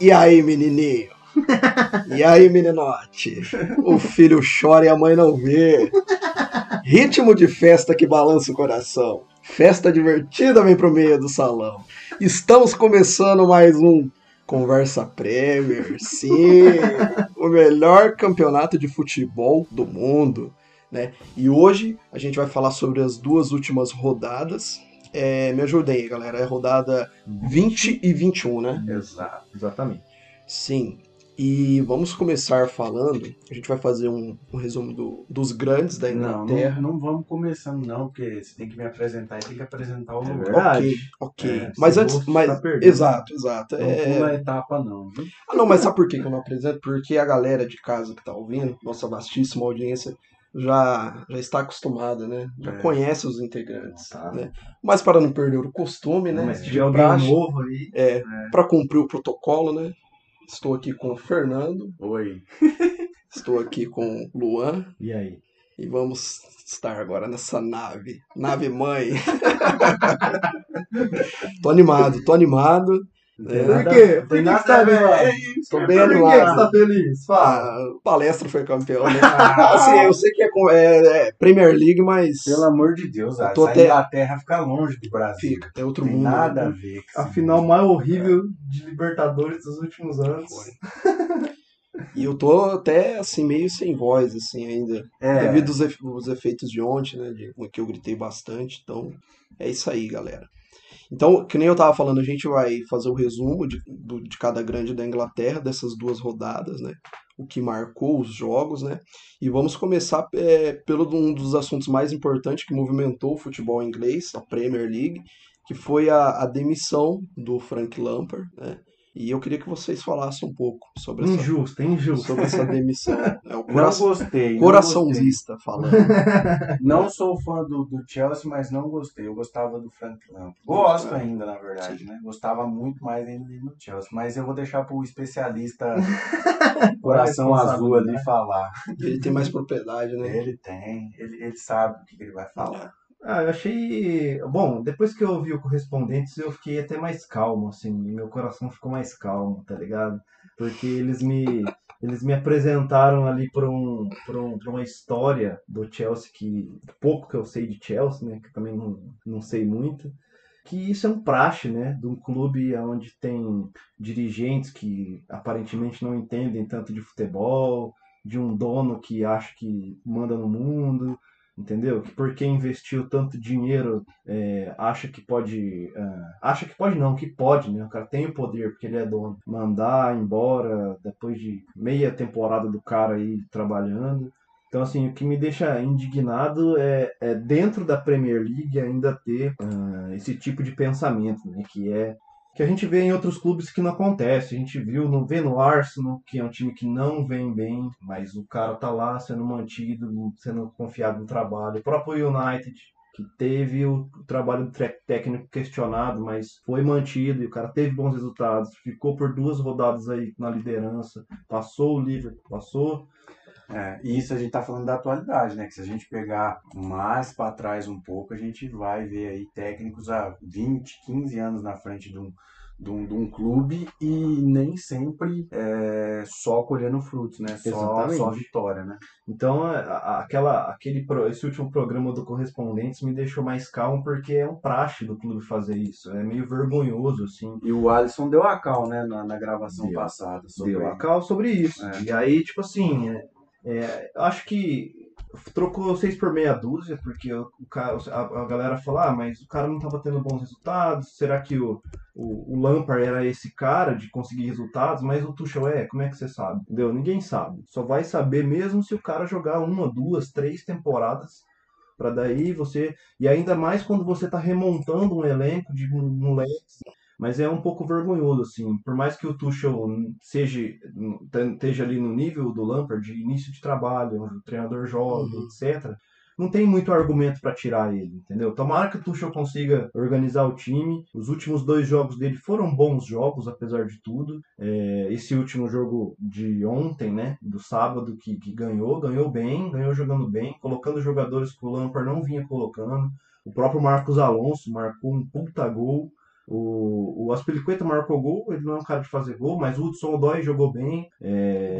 E aí, menininho? E aí, meninote? O filho chora e a mãe não vê. Ritmo de festa que balança o coração. Festa divertida vem pro meio do salão. Estamos começando mais um Conversa Premier, sim, o melhor campeonato de futebol do mundo, né? E hoje a gente vai falar sobre as duas últimas rodadas. É, me ajudem galera. É rodada 20 e 21, né? Exato, exatamente. Sim. E vamos começar falando. A gente vai fazer um, um resumo do- dos grandes da Não, Inglaterra. não, não vamos começando não, porque você tem que me apresentar e tem que apresentar o É verdade. Ok, ok. É, mas antes. Mas, tá exato, exato. Não É... pula a etapa não, viu? Ah, não, mas sabe por que eu não apresento? Porque a galera de casa que tá ouvindo, nossa vastíssima audiência, já, já está acostumada, né? Já É. conhece os integrantes. Tá. Né? Mas para não perder o costume, né? Mas tiver alguém praxe, novo aí, é, para cumprir o protocolo, né? Estou aqui com o Fernando, Oi. estou aqui com o Luan e aí? e vamos estar agora nessa nave, nave mãe. tô animado, tô animado. É, Por quê? Por que, você tá a ver, é Tô Por bem que, que você tá feliz? Fala. A palestra foi campeão, né? assim, eu sei que é, é- é Premier League, mas Pelo amor de Deus, Eu a a até- Inglaterra fica longe do Brasil. fica, é outro Tem mundo. nada a né? ver. com A final mais horrível de Libertadores dos últimos anos. Foi. E eu tô até assim meio sem voz assim ainda, É, devido aos efe- os efeitos de ontem, né, de, que eu gritei bastante. Então, é isso aí, galera. Então, que nem eu tava falando, a gente vai fazer o resumo de, do- de cada grande da Inglaterra, dessas duas rodadas, né? O que marcou os jogos, né? E vamos começar é, pelo um dos assuntos mais importantes que movimentou o futebol inglês, a Premier League, que foi a, a demissão do Frank Lampard, né? E eu queria que vocês falassem um pouco sobre essa, Injusto, é injusto. sobre essa demissão. É o não coração, gostei. não coraçãozista falando. Não sou fã do, do Chelsea, mas não gostei. Eu gostava do Frank Lampard. Gosto ainda, na verdade, né? Gostava muito mais ainda dele no Chelsea. Mas eu vou deixar pro especialista coração azul ali falar. Ele tem mais propriedade, né? Ele tem, ele, ele sabe o que que ele vai falar. Ah, eu achei. Bom, depois que eu ouvi o Correspondentes, eu fiquei até mais calmo, assim. Meu coração ficou mais calmo, tá ligado? Porque eles me. Eles me apresentaram ali por, um, um, uma história do Chelsea que. pouco que eu sei de Chelsea, né? Que também não, não sei muito. Que isso é um praxe, né? De um clube onde tem dirigentes que aparentemente não entendem tanto de futebol, de um dono que acha que manda no mundo, entendeu? Que porque investiu tanto dinheiro é, acha que pode, ah, acha que pode não, que pode, né? O cara tem o poder porque ele é dono, mandar embora depois de meia temporada do cara aí trabalhando. Então, assim, o que me deixa indignado é, é dentro da Premier League ainda ter ah, esse tipo de pensamento, né? Que é que a gente vê em outros clubes que não acontece. A gente viu, não vê no Arsenal, que é um time que não vem bem, mas o cara tá lá sendo mantido, sendo confiado no trabalho. O próprio United, que teve o, trabalho técnico questionado, mas foi mantido e o cara teve bons resultados. Ficou por duas rodadas aí na liderança, passou o Liverpool, passou. É, e isso a gente tá falando da atualidade, né? Que se a gente pegar mais para trás um pouco, a gente vai ver aí técnicos há 20, 15 anos na frente de um, de um, de um clube e nem sempre é, só colhendo frutos, né? Só, só vitória, né? Então, aquela, aquele, esse último programa do Correspondentes me deixou mais calmo porque é um praxe do clube fazer isso. É meio vergonhoso, assim. E o Alisson deu a cal, né? Na, na gravação Deu. passada. Sobre Deu a cal sobre isso. É. E aí, tipo assim, é, é, acho que trocou seis por meia dúzia, porque o, cara, a, a galera falou, ah, mas o cara não tava tendo bons resultados, será que o, o, o Lampard era esse cara de conseguir resultados, mas o Tuchel é, como é que você sabe? Entendeu? Ninguém sabe. Só vai saber mesmo se o cara jogar uma, duas, três temporadas Pra daí você. E ainda mais quando você tá remontando um elenco de mo- moleques. Mas é um pouco vergonhoso, assim. Por mais que o Tuchel seja, esteja ali no nível do Lampard, de início de trabalho, o treinador joga, Uhum. etc. Não tem muito argumento pra tirar ele, entendeu? Tomara que o Tuchel consiga organizar o time. Os últimos dois jogos dele foram bons jogos, apesar de tudo. É, esse último jogo de ontem, né? Do sábado, que, que ganhou, ganhou bem, ganhou jogando bem, colocando jogadores que o Lampard não vinha colocando. O próprio Marcos Alonso marcou um puta gol. O, o Aspilicueta marcou gol, ele não é um cara de fazer gol, mas o Hudson Odoi jogou bem. É...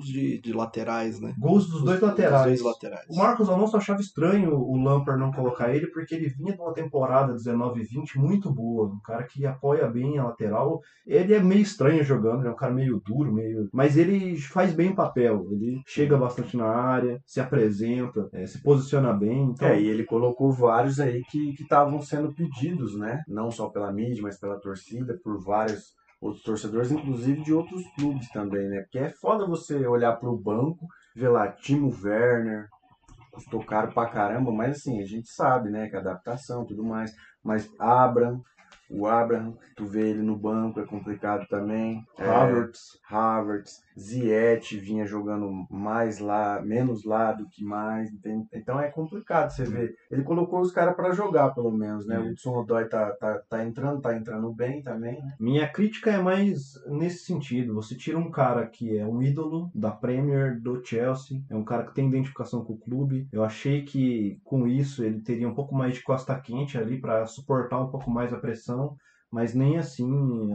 gols de, de laterais, né? Gols dos dois laterais. Dos dois laterais. O Marcos Alonso achava estranho o Lampard não colocar ele, porque ele vinha de uma temporada 19 e 20 muito boa. Um cara que apoia bem a lateral. Ele é meio estranho jogando, ele é um cara meio duro, meio. Mas ele faz bem o papel. Ele chega bastante na área, se apresenta, é, se posiciona bem. Então... É, e ele colocou vários aí que estavam sendo pedidos, né? Não só pela mídia, mas pela torcida, por vários outros torcedores, inclusive de outros clubes também, né? Porque é foda você olhar pro banco, ver lá Timo Werner, custou caro pra caramba, mas assim, a gente sabe, né, que adaptação tudo mais. Mas Abraham, o Abraham, tu vê ele no banco, é complicado também. Havertz. É, Havertz, Ziyech vinha jogando mais lá, menos lá do que mais. entende? Então é complicado você ver. Ele colocou os caras para jogar, pelo menos, né? O Hudson Odoi tá, tá, tá entrando, tá entrando bem também, né? Minha crítica é mais nesse sentido. Você tira um cara que é um ídolo da Premier, do Chelsea, é um cara que tem identificação com o clube. Eu achei que com isso ele teria um pouco mais de costa quente ali para suportar um pouco mais a pressão mas nem assim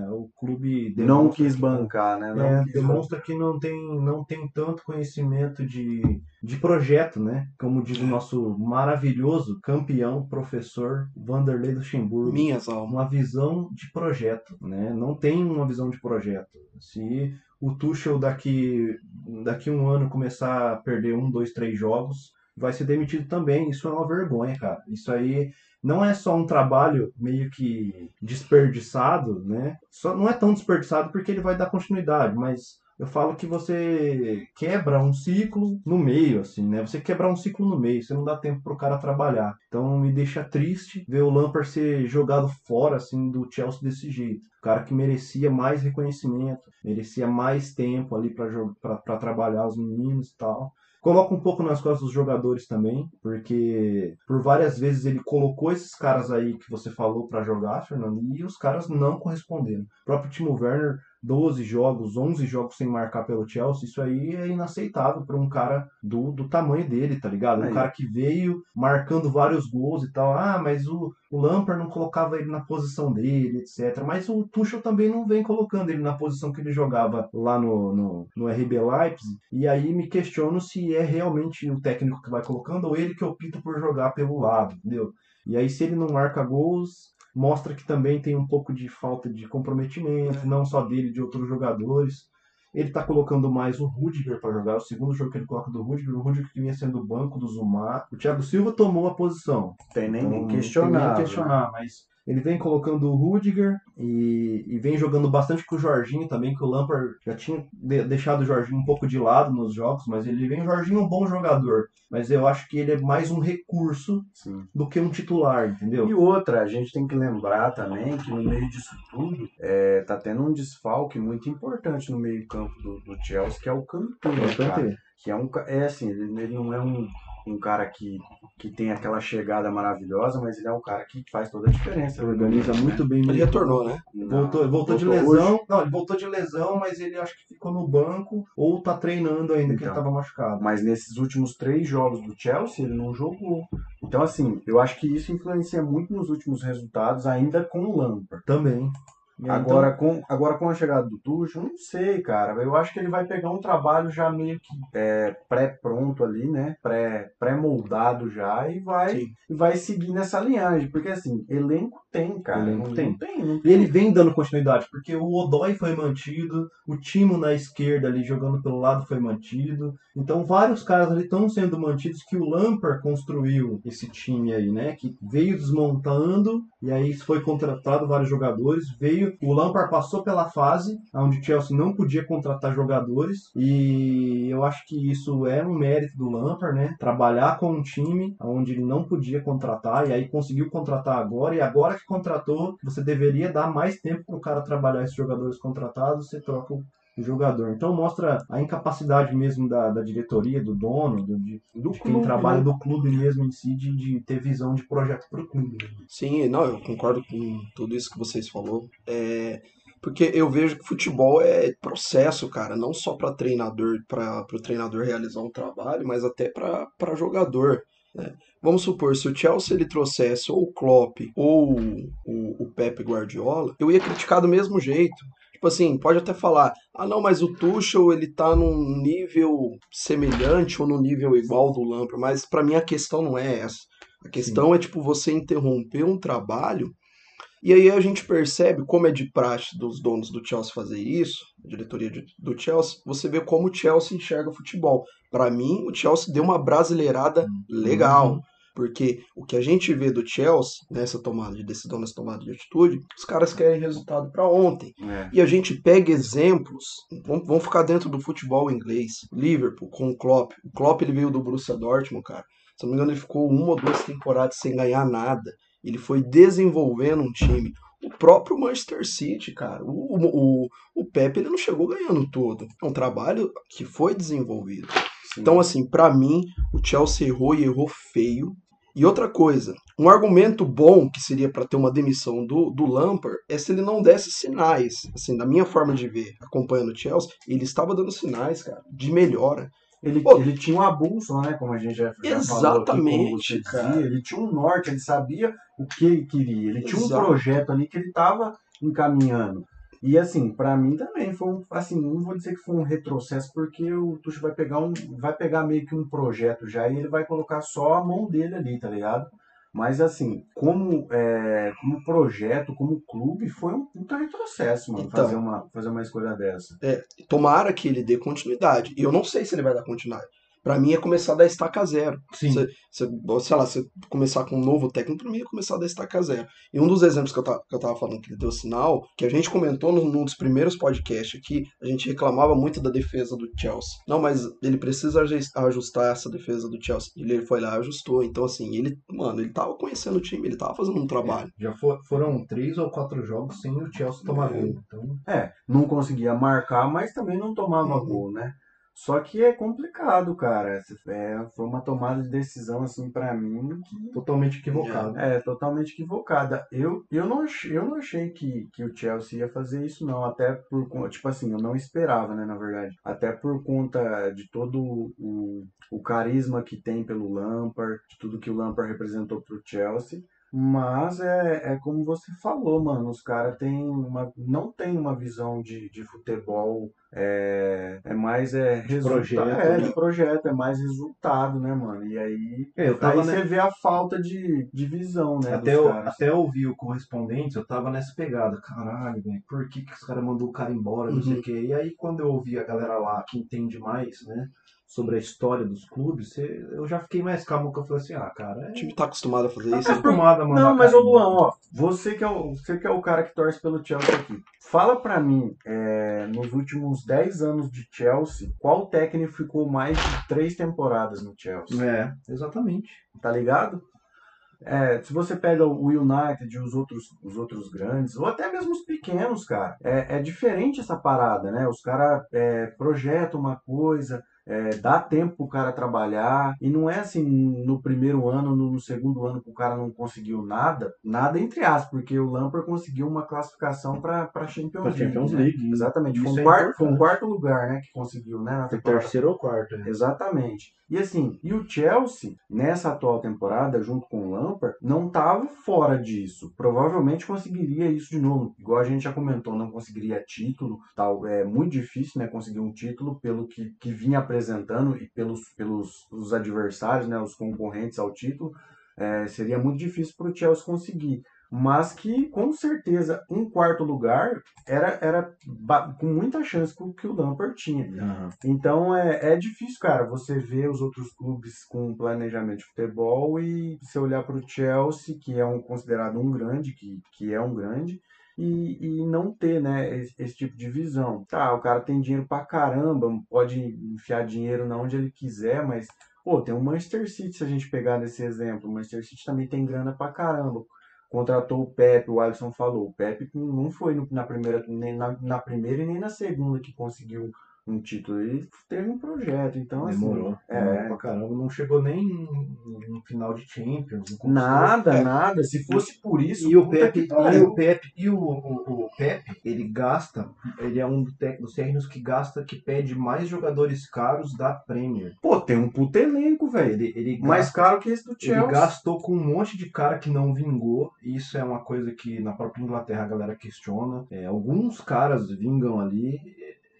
o clube não quis bancar, né? Não é, quis demonstra que não tem, não tem tanto conhecimento de, de projeto, né? Como diz o nosso maravilhoso campeão professor Vanderlei Luxemburgo. Minhas almas. Uma visão de projeto, né? Não tem uma visão de projeto. Se o Tuchel daqui daqui um ano começar a perder um, dois, três jogos, vai ser demitido também. Isso é uma vergonha, cara. Isso aí não é só um trabalho meio que desperdiçado, né? Só não é tão desperdiçado porque ele vai dar continuidade, mas eu falo que você quebra um ciclo no meio, assim, né? Você quebra um ciclo no meio, você não dá tempo pro cara trabalhar. Então me deixa triste ver o Lampard ser jogado fora, assim, do Chelsea desse jeito. O cara que merecia mais reconhecimento, merecia mais tempo ali para trabalhar os meninos e tal. Coloca um pouco nas costas dos jogadores também, porque por várias vezes ele colocou esses caras aí que você falou para jogar, Fernando, e os caras não corresponderam. O próprio Timo Werner 12 jogos, 11 jogos sem marcar pelo Chelsea, isso aí é inaceitável para um cara do, do tamanho dele, tá ligado? Um aí. cara que veio marcando vários gols e tal. Ah, mas o, o Lampard não colocava ele na posição dele, etc. Mas o Tuchel também não vem colocando ele na posição que ele jogava lá no, no, no RB Leipzig. E aí me questiono se é realmente o técnico que vai colocando ou ele que opta por jogar pelo lado, entendeu? E aí, se ele não marca gols, mostra que também tem um pouco de falta de comprometimento, é. não só dele, de outros jogadores. Ele está colocando mais o Rudiger para jogar, o segundo jogo que ele coloca do Rudiger, o Rudiger que vinha sendo o banco do Zumar. O Thiago Silva tomou a posição. Tem nem então, questionar. Tem nem questionar, mas ele vem colocando o Rudiger e, e, vem jogando bastante com o Jorginho também, que o Lampard já tinha de, deixado o Jorginho um pouco de lado nos jogos, mas ele vem. O Jorginho é um bom jogador, mas eu acho que ele é mais um recurso Sim. do que um titular, entendeu? E outra, a gente tem que lembrar também que no meio disso tudo é, tá tendo um desfalque muito importante no meio-campo do, do, Chelsea, que é o Kanté. O Kanté. Que é um. É assim, ele, ele não é um um cara que, que tem aquela chegada maravilhosa, mas ele é um cara que faz toda a diferença. Ele organiza muito bem. Ele retornou, né? Voltou, voltou, voltou de lesão. Hoje. Não, ele voltou de lesão, mas ele acho que ficou no banco ou tá treinando ainda, então, que ele então, tava machucado. Mas nesses últimos três jogos do Chelsea, ele não jogou. Então, assim, eu acho que isso influencia muito nos últimos resultados, ainda com o Lampard. Também. Agora, então... com, agora com a chegada do Tuchel, não sei, cara. Eu acho que ele vai pegar um trabalho já meio que é, pré-pronto ali, né? Pré-moldado já e vai, e vai seguir nessa linhagem. Porque, assim, elenco tem, cara. Elenco não, tem. Não tem, não tem. E ele vem dando continuidade, porque o Odói foi mantido, o Timo na esquerda ali jogando pelo lado foi mantido. Então, vários caras ali estão sendo mantidos que o Lampard construiu esse time aí, né? Que veio desmontando e aí foi contratado vários jogadores, veio o Lampard passou pela fase onde o Chelsea não podia contratar jogadores e eu acho que isso é um mérito do Lampard, né? Trabalhar com um time onde ele não podia contratar e aí conseguiu contratar agora e agora que contratou, você deveria dar mais tempo para o cara trabalhar esses jogadores contratados, você troca o jogador. Então mostra a incapacidade mesmo da, da diretoria, do dono, do, de, do de quem clube, trabalha né? do clube mesmo em si, de, de ter visão de projeto para o clube. Sim, não, eu concordo com tudo isso que vocês falou. É, porque eu vejo que futebol é processo, cara, não só para treinador, para o treinador realizar um trabalho, mas até para jogador. Vamos supor, se o Chelsea ele trouxesse ou o Klopp ou o, o Pep Guardiola, eu ia criticar do mesmo jeito. Tipo assim, pode até falar, ah não, mas o Tuchel ele tá num nível semelhante ou num nível igual do Lampard, mas pra mim a questão não é essa. A questão é tipo você interromper um trabalho e aí a gente percebe como é de praxe dos donos do Chelsea fazer isso, a diretoria de- do Chelsea, você vê como o Chelsea enxerga o futebol. Pra mim, o Chelsea deu uma brasileirada legal. Porque o que a gente vê do Chelsea, nessa tomada de decisão, nessa tomada de atitude, os caras querem resultado pra ontem. É. E a gente pega exemplos, vamos, vamos ficar dentro do futebol inglês. Liverpool com o Klopp. O Klopp ele veio do Borussia Dortmund, cara. Se não me engano, ele ficou uma ou duas temporadas sem ganhar nada. Ele foi desenvolvendo um time. O próprio Manchester City, cara. O, o, o Pepe ele não chegou ganhando tudo. É um trabalho que foi desenvolvido. Sim. Então, assim, pra mim, o Chelsea errou e errou feio. E outra coisa, um argumento bom que seria pra ter uma demissão do, do Lampard é se ele não desse sinais. Assim, da minha forma de ver, acompanhando o Chelsea, ele estava dando sinais, cara, de melhora. Ele, Pô. ele tinha uma bússola, né? Como a gente já, já falou Exatamente, cara. dizia. Ele tinha um norte, ele sabia o que ele queria. Ele tinha um projeto ali que ele estava encaminhando. E assim, pra mim também foi um, assim, não vou dizer que foi um retrocesso, porque o Tuchel vai pegar um, vai pegar meio que um projeto já e ele vai colocar só a mão dele ali, tá ligado? Mas assim, como, é, como projeto, como clube, foi um puta retrocesso, mano, Então. fazer, uma, fazer uma escolha dessa. Tomara que ele dê continuidade. E eu não sei se ele vai dar continuidade. Pra mim é começar da estaca zero. Sim. Você, você, sei lá, você começar com um novo técnico, pra mim é começar da estaca zero. E um dos exemplos que eu, tava, que eu tava falando que ele deu sinal, que a gente comentou num, num dos primeiros podcasts aqui, a gente reclamava muito da defesa do Chelsea. Não, mas ele precisa ajus- ajustar essa defesa do Chelsea. Ele foi lá e ajustou. Então, assim, ele, mano, ele tava conhecendo o time, ele tava fazendo um trabalho. Já fo- foram três ou quatro jogos sem o Chelsea tomar É. gol. Então, É, não conseguia marcar, mas também não tomava Uhum. gol, né? Só que é complicado, cara. É, foi uma tomada de decisão, assim, pra mim, que totalmente equivocado. é totalmente equivocada. Eu, eu, não, achei, eu não achei que, que o Chelsea ia fazer isso, não. Até por conta, tipo assim, eu não esperava, né, na verdade. Até por conta de todo o, o carisma que tem pelo Lampard, de tudo que o Lampard representou pro Chelsea. Mas é, é como você falou, mano. Os caras têm uma. não tem uma visão de, de futebol. É, é mais é, resulta- projeto, é, né? de projeto, é mais resultado, né, mano? E aí eu Aí tava, você né, vê a falta de, de visão, né? até, eu, caras. até eu ouvir o correspondente, eu tava nessa pegada. Caralho, velho, por que, que os caras mandou o cara embora, não sei Uhum. o quê. E aí, quando eu ouvi a galera lá que entende mais, né, sobre a história dos clubes, eu já fiquei mais calmo, que eu falei assim, ah, cara, O é... time tá acostumado a fazer Tá isso. acostumado a mandar Não, mas cara ô Luan, ó, você que, é o, você que é o cara que torce pelo Chelsea aqui. Fala pra mim, é, nos últimos 10 anos de Chelsea, qual técnico ficou mais de 3 temporadas no Chelsea? É, exatamente. Tá ligado? É, se você pega o United e os outros, os outros grandes, ou até mesmo os pequenos, cara, é, é diferente essa parada, né? Os caras é, projetam uma coisa, é, dá tempo pro cara trabalhar, e não é assim no primeiro ano, no, segundo ano que o cara não conseguiu nada, nada entre aspas, porque o Lampard conseguiu uma classificação pra, pra Champions, Pra Champions né? League. Exatamente, foi Isso um, é quarto, foi um quarto lugar, né, que conseguiu, né, na Foi terceiro ou quarto. né? Exatamente. E assim, e o Chelsea, nessa atual temporada, junto com o Lampard, não estava fora disso. Provavelmente conseguiria isso de novo. Igual a gente já comentou, não conseguiria título, tal. É muito difícil, né, conseguir um título pelo que, que vinha apresentando e pelos, pelos os adversários, né, os concorrentes ao título. É, seria muito difícil para o Chelsea conseguir. Mas que, com certeza, um quarto lugar era, era com muita chance que o- que o Lampard tinha. Então é, é difícil, cara, você ver os outros clubes com planejamento de futebol e você olhar para o Chelsea, que é um considerado um grande, que, que é um grande, e, e não ter, né, esse, esse tipo de visão. Tá, o cara tem dinheiro pra caramba, pode enfiar dinheiro na onde ele quiser, mas, pô, tem o Manchester City, se a gente pegar nesse exemplo, o Manchester City também tem grana pra caramba. Contratou o Pepe, o Alisson falou, o Pepe não foi na primeira, nem na, na primeira e nem na segunda que conseguiu um título. Ele teve um projeto, então assim. Demorou. É. Demorou pra caramba. Não chegou nem no final de Champions. Nada, nada. Se fosse por isso, E o Pepe, e o Pepe, e o, o, o Pepe, ele gasta, ele é um dos técnicos que gasta, que pede mais jogadores caros da Premier. Pô, tem um puto elenco, velho. Ele, ele, Mais gasta- caro que esse do ele Chelsea. gastou com um monte de cara que não vingou. e Isso é uma coisa que na própria Inglaterra a galera questiona. É, alguns caras vingam ali.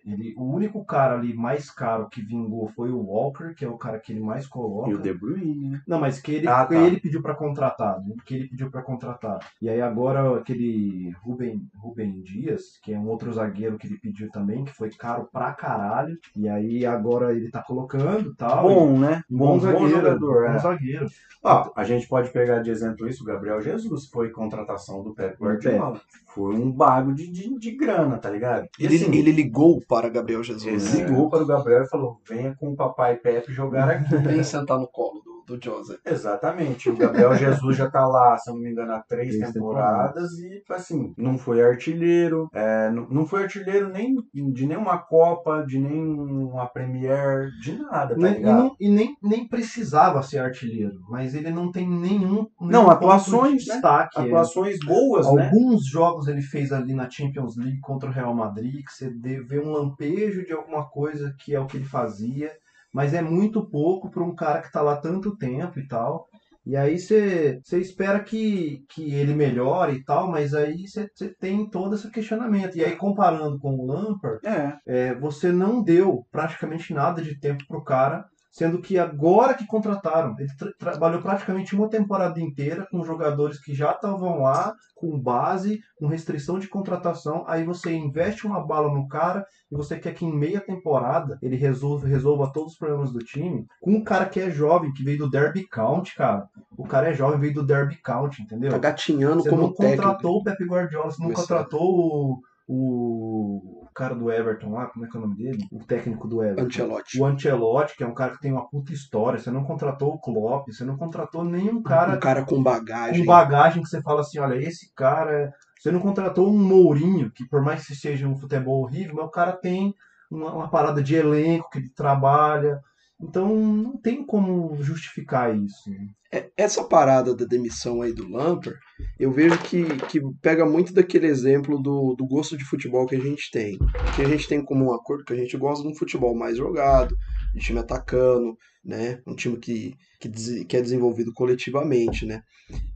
Ele, o único cara ali mais caro que vingou foi o Walker, que é o cara que ele mais coloca. E o De Bruyne, né? Não, mas que ele, Ah, tá. ele pediu pra contratar, né? Que ele pediu pra contratar. E aí agora aquele Ruben, Ruben Dias, que é um outro zagueiro que ele pediu também, que foi caro pra caralho. E aí agora ele tá colocando e tal. Bom, né? E bom, zagueiro, jogador. bom é. zagueiro. Ó, a gente pode pegar de exemplo isso, o Gabriel Jesus foi contratação do Pep Guardiola. Foi um bago de, de, de grana, tá ligado? E Ele, assim, ele ligou para Gabriel ele Jesus. ligou para o Gabriel e falou: venha com o papai Pepe jogar aqui. Vem sentar no colo do, do Joseph. Exatamente. O Gabriel Jesus já tá lá, se eu não me engano, há três Três temporadas e, assim, não foi artilheiro, é, não, não foi artilheiro nem de nenhuma Copa, de nenhuma Premier, de nada, tá Nem- e ligado? não- e nem, nem precisava ser artilheiro, mas ele não tem nenhum. Não, nenhum atuações, ponto de né? destaque. Atuações boas, né? Alguns jogos ele fez ali na Champions League contra o Real Madrid, que você vê um lampejo de alguma coisa que é o que ele fazia, mas é muito pouco para um cara que tá lá tanto tempo e tal. E aí você espera que, que ele melhore e tal, mas aí você você tem todo esse questionamento. E aí comparando com o Lampard, É. é, você não deu praticamente nada de tempo pro cara, sendo que agora que contrataram, ele tra- trabalhou praticamente uma temporada inteira com jogadores que já estavam lá, com base, com restrição de contratação, aí você investe uma bala no cara e você quer que em meia temporada ele resolva, resolva todos os problemas do time, com um cara que é jovem, que veio do Derby County, cara. O cara é jovem, veio do Derby County, entendeu? Tá gatinhando Você como não técnico. contratou o Pepe Guardiola, você não Começou. contratou o, o cara do Everton lá, como é que é o nome dele? O técnico do Everton. Ancelotti. O Ancelotti, que é um cara que tem uma puta história. Você não contratou o Klopp, você não contratou nenhum cara um cara com bagagem. com bagagem que você fala assim, olha, esse cara... Você não contratou um Mourinho, que por mais que seja um futebol horrível, mas o cara tem uma, uma parada de elenco que ele trabalha. Então não tem como justificar isso. É, Essa parada da demissão aí do Lampard, eu vejo que, que pega muito daquele exemplo do, do gosto de futebol que a gente tem. Que a gente tem como um acordo que a gente gosta de um futebol mais jogado, de time atacando, né? Um time que, que, que é desenvolvido coletivamente, né?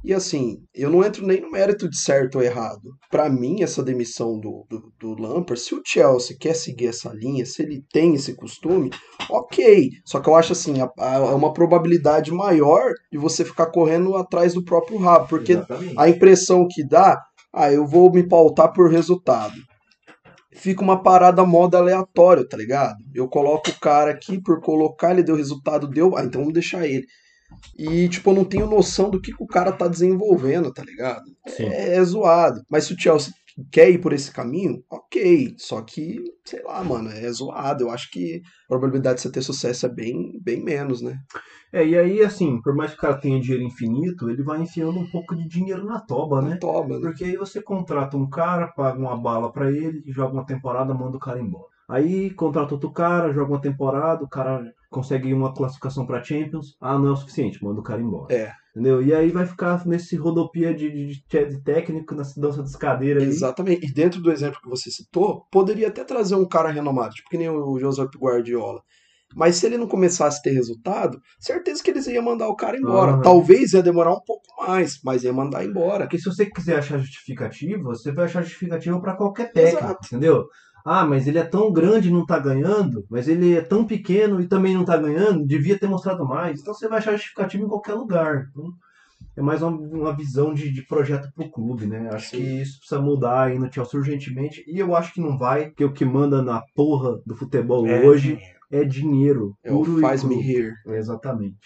E assim, eu não entro nem no mérito de certo ou errado. Pra mim, essa demissão do, do, do Lampard, se o Chelsea quer seguir essa linha, se ele tem esse costume, ok. Só que eu acho assim, é uma probabilidade maior de você ficar correndo atrás do próprio rabo, porque Exatamente. a impressão que dá, ah, eu vou me pautar por resultado. Fica uma parada moda aleatória, tá ligado? Eu coloco o cara aqui por colocar, ele deu resultado, deu, ah, então vamos deixar ele. E, tipo, eu não tenho noção do que, que o cara tá desenvolvendo, tá ligado? É, é zoado. Mas se o Chelsea quer ir por esse caminho, ok. Só que, sei lá, mano, é zoado. Eu acho que a probabilidade de você ter sucesso é bem, bem menos, né? É, e aí, assim, por mais que o cara tenha dinheiro infinito, ele vai enfiando um pouco de dinheiro na toba, né? Toma, né? Porque aí você contrata um cara, paga uma bala pra ele, joga uma temporada, manda o cara embora. Aí contrata outro cara, joga uma temporada, o cara consegue uma classificação pra Champions, ah, não é o suficiente, manda o cara embora. É. Entendeu? E aí vai ficar nesse rodopia de, de, de- técnico, nessa dança das cadeiras aí. Exatamente. E dentro do exemplo que você citou, poderia até trazer um cara renomado, tipo que nem o Joseph Guardiola. Mas se ele não começasse a ter resultado, certeza que eles iam mandar o cara embora. Aham. Talvez ia demorar um pouco mais, mas ia mandar embora. Porque se você quiser achar justificativa, você vai achar justificativa pra qualquer técnico, entendeu? Ah, mas ele é tão grande e não tá ganhando, mas ele é tão pequeno e também não tá ganhando, devia ter mostrado mais. Então você vai achar justificativa em qualquer lugar. Então, é mais uma, uma visão de, de projeto pro clube, né? Acho Sim. que isso precisa mudar aí no Chelsea urgentemente. E eu acho que não vai, porque o que manda na porra do futebol É, hoje é dinheiro. É o puro e faz me cru. rir. Exatamente.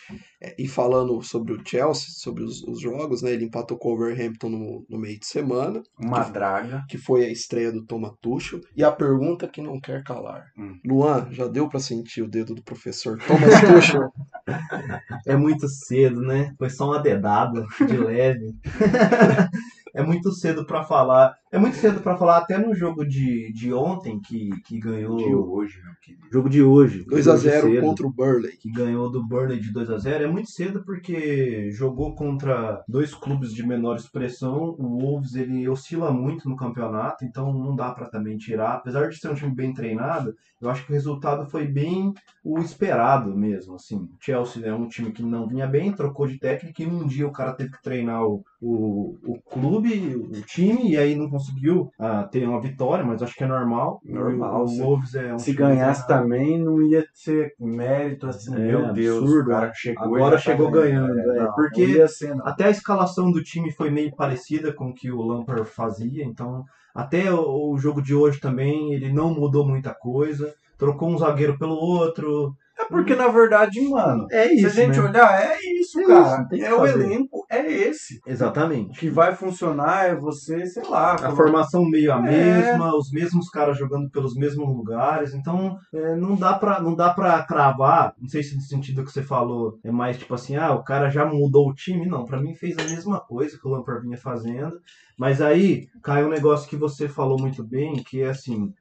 É, E falando sobre o Chelsea, sobre os, os jogos, né? Ele empatou com o Wolverhampton no, no meio de semana, Uma draga. que foi a estreia do Thomas Tuchel. E a pergunta que não quer calar. Hum. Luan, já deu pra sentir o dedo do professor Thomas Tuchel? É muito cedo, né? Foi só uma dedada de leve. é muito cedo pra falar. É muito cedo pra falar, até no jogo de, de ontem, que, que ganhou. De hoje, meu querido. Jogo de hoje. 2 a jogo de 0 cedo, contra o Burley. Que ganhou do Burnley de 2 a 0 É muito cedo porque jogou contra dois clubes de menor expressão. O Wolves ele oscila muito no campeonato, então não dá pra também tirar. Apesar de ser um time bem treinado, eu acho que o resultado foi bem o esperado mesmo. Assim, o Chelsea é um time que não vinha bem, trocou de técnica e num dia o cara teve que treinar o, o, o clube, o time, e aí não conseguiu ah, ter uma vitória, mas acho que é normal. Normal, O, se- o Wolves é um Se ganhasse também, não ia ser mérito assim, É, meu Deus. absurdo, o cara chegou Agora chegou tava- ganhando, é, não, porque- não ia ser. Até a escalação do time foi meio parecida com o que o Lampard fazia, então até o, o jogo de hoje também ele não mudou muita coisa, trocou um zagueiro pelo outro. É porque, na verdade, mano, É se isso, a gente né? olhar, é isso, É cara. isso, é o fazer. elenco, é esse. O Exatamente. que vai funcionar é você, sei lá. A formação meio a É. mesma, os mesmos caras jogando pelos mesmos lugares, então é, não dá pra não dá para cravar. Não sei se no sentido que você falou é mais tipo assim, ah, o cara já mudou o time. Não, pra mim fez a mesma coisa que o Lampard vinha fazendo. Mas aí caiu um negócio que você falou muito bem, que é assim,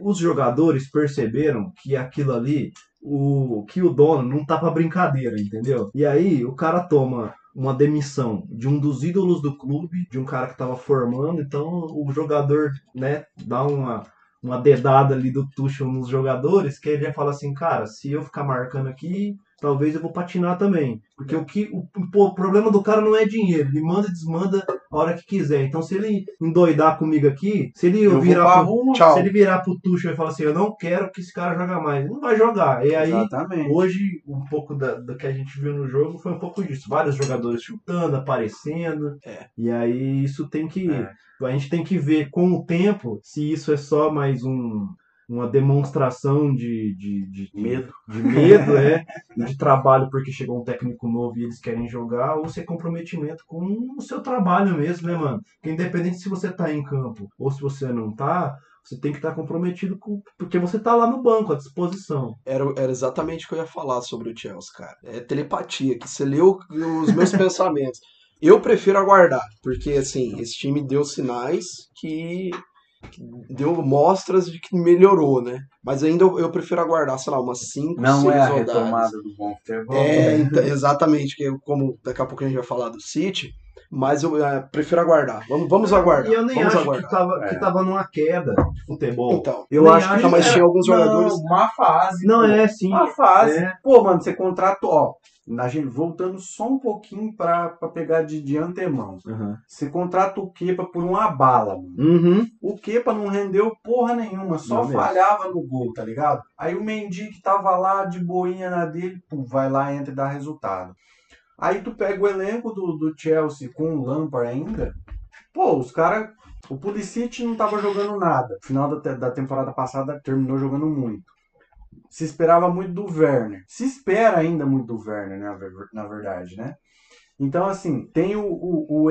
os jogadores perceberam que aquilo ali, o que o dono não tá pra brincadeira, entendeu? E aí o cara toma uma demissão de um dos ídolos do clube, de um cara que tava formando, então o jogador, né, dá uma uma dedada ali do Tuchel nos jogadores, que ele já fala assim, cara, se eu ficar marcando aqui, talvez eu vou patinar também. Porque o que o, o problema do cara não é dinheiro, ele manda e desmanda a hora que quiser. Então se ele endoidar comigo aqui, se ele Eu virar pro. Tchau. se ele virar pro Tuchel e falar assim, eu não quero que esse cara jogue mais, ele não vai jogar. E aí, Exatamente. hoje, um pouco da, do que a gente viu no jogo foi um pouco disso. Vários jogadores chutando, aparecendo. É. E aí isso tem que. É. A gente tem que ver com o tempo se isso é só mais um. Uma demonstração de, de, de, de- Medo. de medo, é, de trabalho porque chegou um técnico novo e eles querem jogar, ou se é comprometimento com o seu trabalho mesmo, né, mano? Porque independente se você tá em campo ou se você não tá, você tem que estar comprometido com. Porque você tá lá no banco, à disposição. Era, era exatamente o que eu ia falar sobre o Chelsea, cara. É telepatia, que você leu os meus pensamentos. Eu prefiro aguardar, porque assim, esse time deu sinais que deu mostras de que melhorou, né? Mas ainda eu, eu prefiro aguardar, sei lá, umas 5, Não 6 é a rodadas. retomada do bom futebol. É, né? então, exatamente, que como daqui a pouco a gente vai falar do City, mas eu é, prefiro aguardar. Vamos, vamos aguardar. E eu nem vamos acho aguardar. que tava, É. que tava numa queda de futebol. Então, Eu Nem acho que acho, mas era- tinha alguns Não, jogadores- Má fase. Não pô. é, sim. Má fase. É. Pô, mano, você contratou, ó. Na gente, voltando só um pouquinho pra pegar de, de antemão. Uhum. Você contrata o Kepa por uma bala, mano. Uhum. O Kepa não rendeu porra nenhuma, só Não mesmo. falhava no gol, tá ligado? Aí o Mendy que tava lá de boinha na dele, vai lá, entra e dá resultado. Aí tu pega o elenco do, do Chelsea com o Lampard ainda, pô, os caras. O Pulisic não tava jogando nada. Final da, da temporada passada terminou jogando muito. Se esperava muito do Werner. Se espera ainda muito do Werner, né, na ver- na verdade, né? Então, assim, tem o, o, o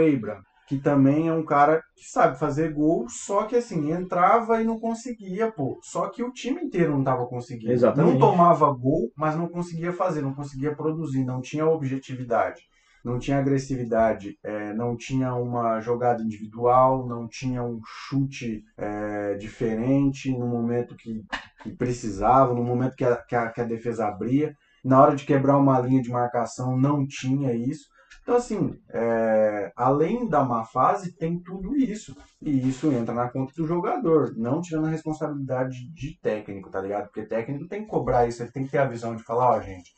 que também é um cara que sabe fazer gol, só que assim, entrava e não conseguia, pô. Só que o time inteiro não tava conseguindo. Exatamente. Não tomava gol, mas não conseguia fazer, não conseguia produzir, não tinha objetividade, não tinha agressividade, é, não tinha uma jogada individual, não tinha um chute é, diferente no momento que, que precisava, no momento que a, que, a, que a defesa abria. Na hora de quebrar uma linha de marcação, não tinha isso. Então, assim, é, além da má fase, tem tudo isso. E isso entra na conta do jogador, não tirando a responsabilidade de técnico, tá ligado? Porque técnico tem que cobrar isso, ele tem que ter a visão de falar, ó, gente,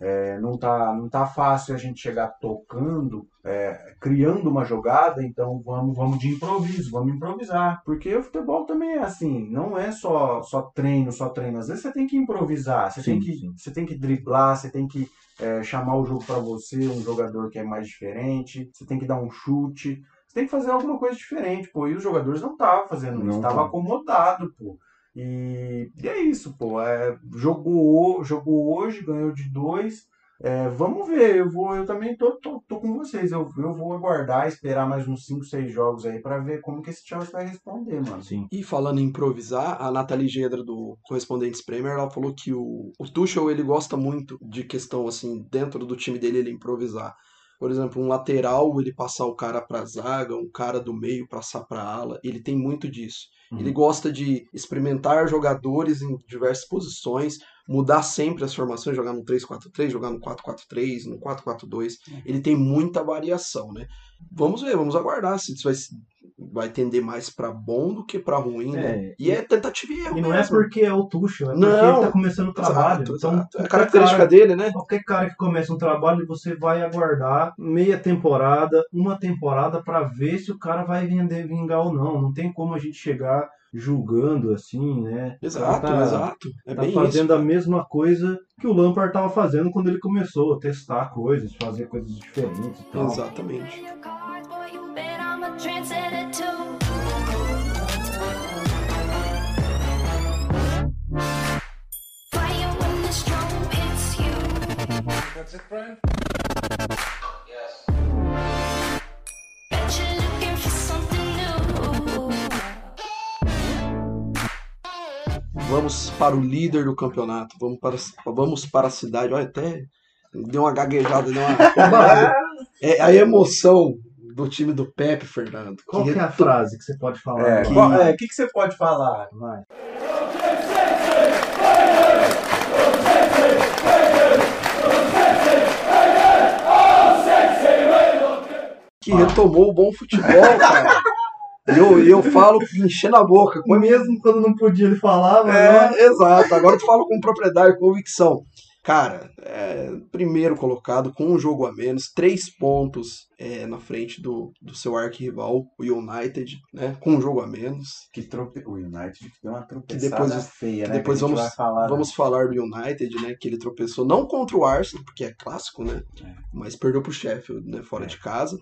é, não, tá, não tá fácil a gente chegar tocando, é, criando uma jogada, então vamos, vamos de improviso, vamos improvisar. Porque o futebol também é assim, não é só, só treino, só treino. Às vezes você tem que improvisar, você, tem, Sim, que, sim. você tem que driblar, você tem que é, chamar o jogo para você, um jogador que é mais diferente, você tem que dar um chute, você tem que fazer alguma coisa diferente, pô. E os jogadores não estavam fazendo isso, Não estavam tavam. acomodados, pô. E, e é isso, pô. É, jogou, jogou hoje, ganhou de dois. É, vamos ver, eu vou, eu também tô, tô, tô com vocês. Eu, eu vou aguardar, esperar mais uns 5, 6 jogos aí pra ver como que esse Chelsea vai responder, mano. Sim. E falando em improvisar, a Nathalie Gedra do Correspondentes Premier, ela falou que o, o Tuchel ele gosta muito de questão assim, dentro do time dele ele improvisar. Por exemplo, um lateral ele passar o cara para zaga, um cara do meio passar para ala, ele tem muito disso. Uhum. Ele gosta de experimentar jogadores em diversas posições, mudar sempre as formações, jogar no 3-4-3, jogar no 4-4-3, no 4-4-2. Ele tem muita variação, né? Vamos ver, vamos aguardar se isso vai, vai tender mais para bom do que para ruim, né? É, E é tentativa e erro E não é mesmo. porque é o Tuchel, é porque Não, ele tá começando o trabalho. Exato, então, exato. É a característica cara- dele, né? Qualquer cara que começa um trabalho, você vai aguardar meia temporada, uma temporada pra ver se o cara vai vender, vingar ou não. Não tem como a gente chegar julgando assim, né? Exato, Tá- exato. É tá bem fazendo isso. a mesma coisa que o Lampard tava fazendo quando ele começou, testar coisas, fazer coisas diferentes e tal. Exatamente. cards, boy, Vamos para o líder do campeonato. Vamos para, vamos para a cidade. Olha, até deu uma gaguejada, deu uma. é a emoção do time do Pepe, Fernando. Qual que é a frase que você pode falar? É, é, o que, que você pode falar? Vai. que retomou o bom futebol, cara. E eu, e eu falo enchendo a boca. Mas mesmo quando não podia ele falava, né? É, exato. Agora eu falo com propriedade, convicção. Cara, é, primeiro colocado, com um jogo a menos, três pontos é, na frente do, do seu arquirrival, o United, né? Com um jogo a menos. Que trope... O United que deu uma tropeçada depois- feia, né? depois que vamos- falar, né? Vamos falar do United, né? Que ele tropeçou não contra o Arsenal, porque é clássico, né? É. Mas perdeu pro Sheffield, né? Fora É. de casa.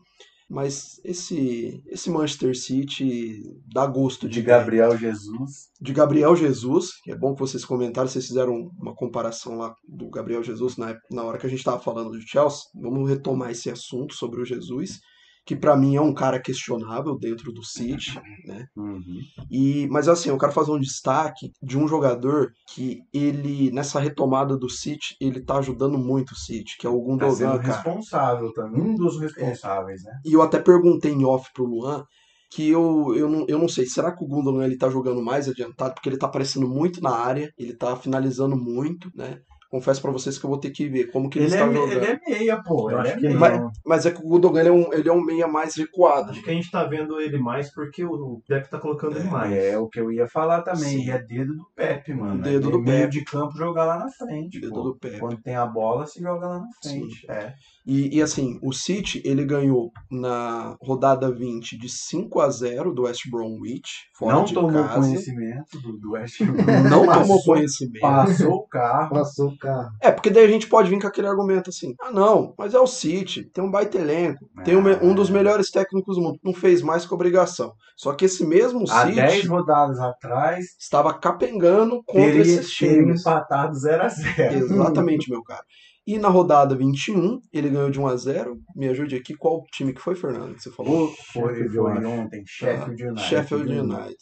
Mas esse, esse Manchester City dá gosto de, de ver. Gabriel Jesus. de Gabriel Jesus, que é bom que vocês comentaram, vocês fizeram uma comparação lá do Gabriel Jesus na, na hora que a gente estava falando do Chelsea. Vamos retomar esse assunto sobre o Jesus, que para mim é um cara questionável dentro do City, né? Uhum. E, mas assim, eu quero fazer um destaque de um jogador que ele, nessa retomada do City, ele tá ajudando muito o City, que é o Tá sendo Gundogan, cara. responsável também. Um dos responsáveis, né? E eu até perguntei em off pro Luan que eu, eu, não, eu não sei, será que o Gundogan ele tá jogando mais adiantado? Porque ele tá aparecendo muito na área, ele tá finalizando muito, né? Confesso pra vocês que eu vou ter que ver como que ele, Ele é, está me- jogando. ele é meia, pô. Eu ele acho é que meia. Mas-. Mas é que o Gundogan ele é, um, ele é um meia mais recuado. Acho que a gente tá vendo ele mais porque o Pepe tá colocando ele mais. É o que eu ia falar também. Sim. E é dedo do Pepe, mano. Dedo é do meio Pepe. de campo jogar lá na frente. Dedo pô. do Pepe. Quando tem a bola, se joga lá na frente. É. E, e assim, o City ele ganhou na rodada 20 de 5 a 0 do West Bromwich, fora Não de tomou casa. conhecimento do, do West Ham. Não tomou Passou- conhecimento. Passou o carro. Passou o carro. É, porque daí a gente pode vir com aquele argumento assim: ah, não, mas é o City, tem um baita elenco, tem um, um dos melhores técnicos do mundo, não fez mais que obrigação. Só que esse mesmo Há 10 City rodadas atrás, estava capengando contra teria, esses teria times. empatado 0x0. Exatamente, meu cara. E na rodada 21, ele ganhou de 1 a 0 Me ajude aqui, qual time que foi, Fernando, que você falou? Foi, Sheffield, foi eu acho. ontem, Sheffield United. Sheffield United.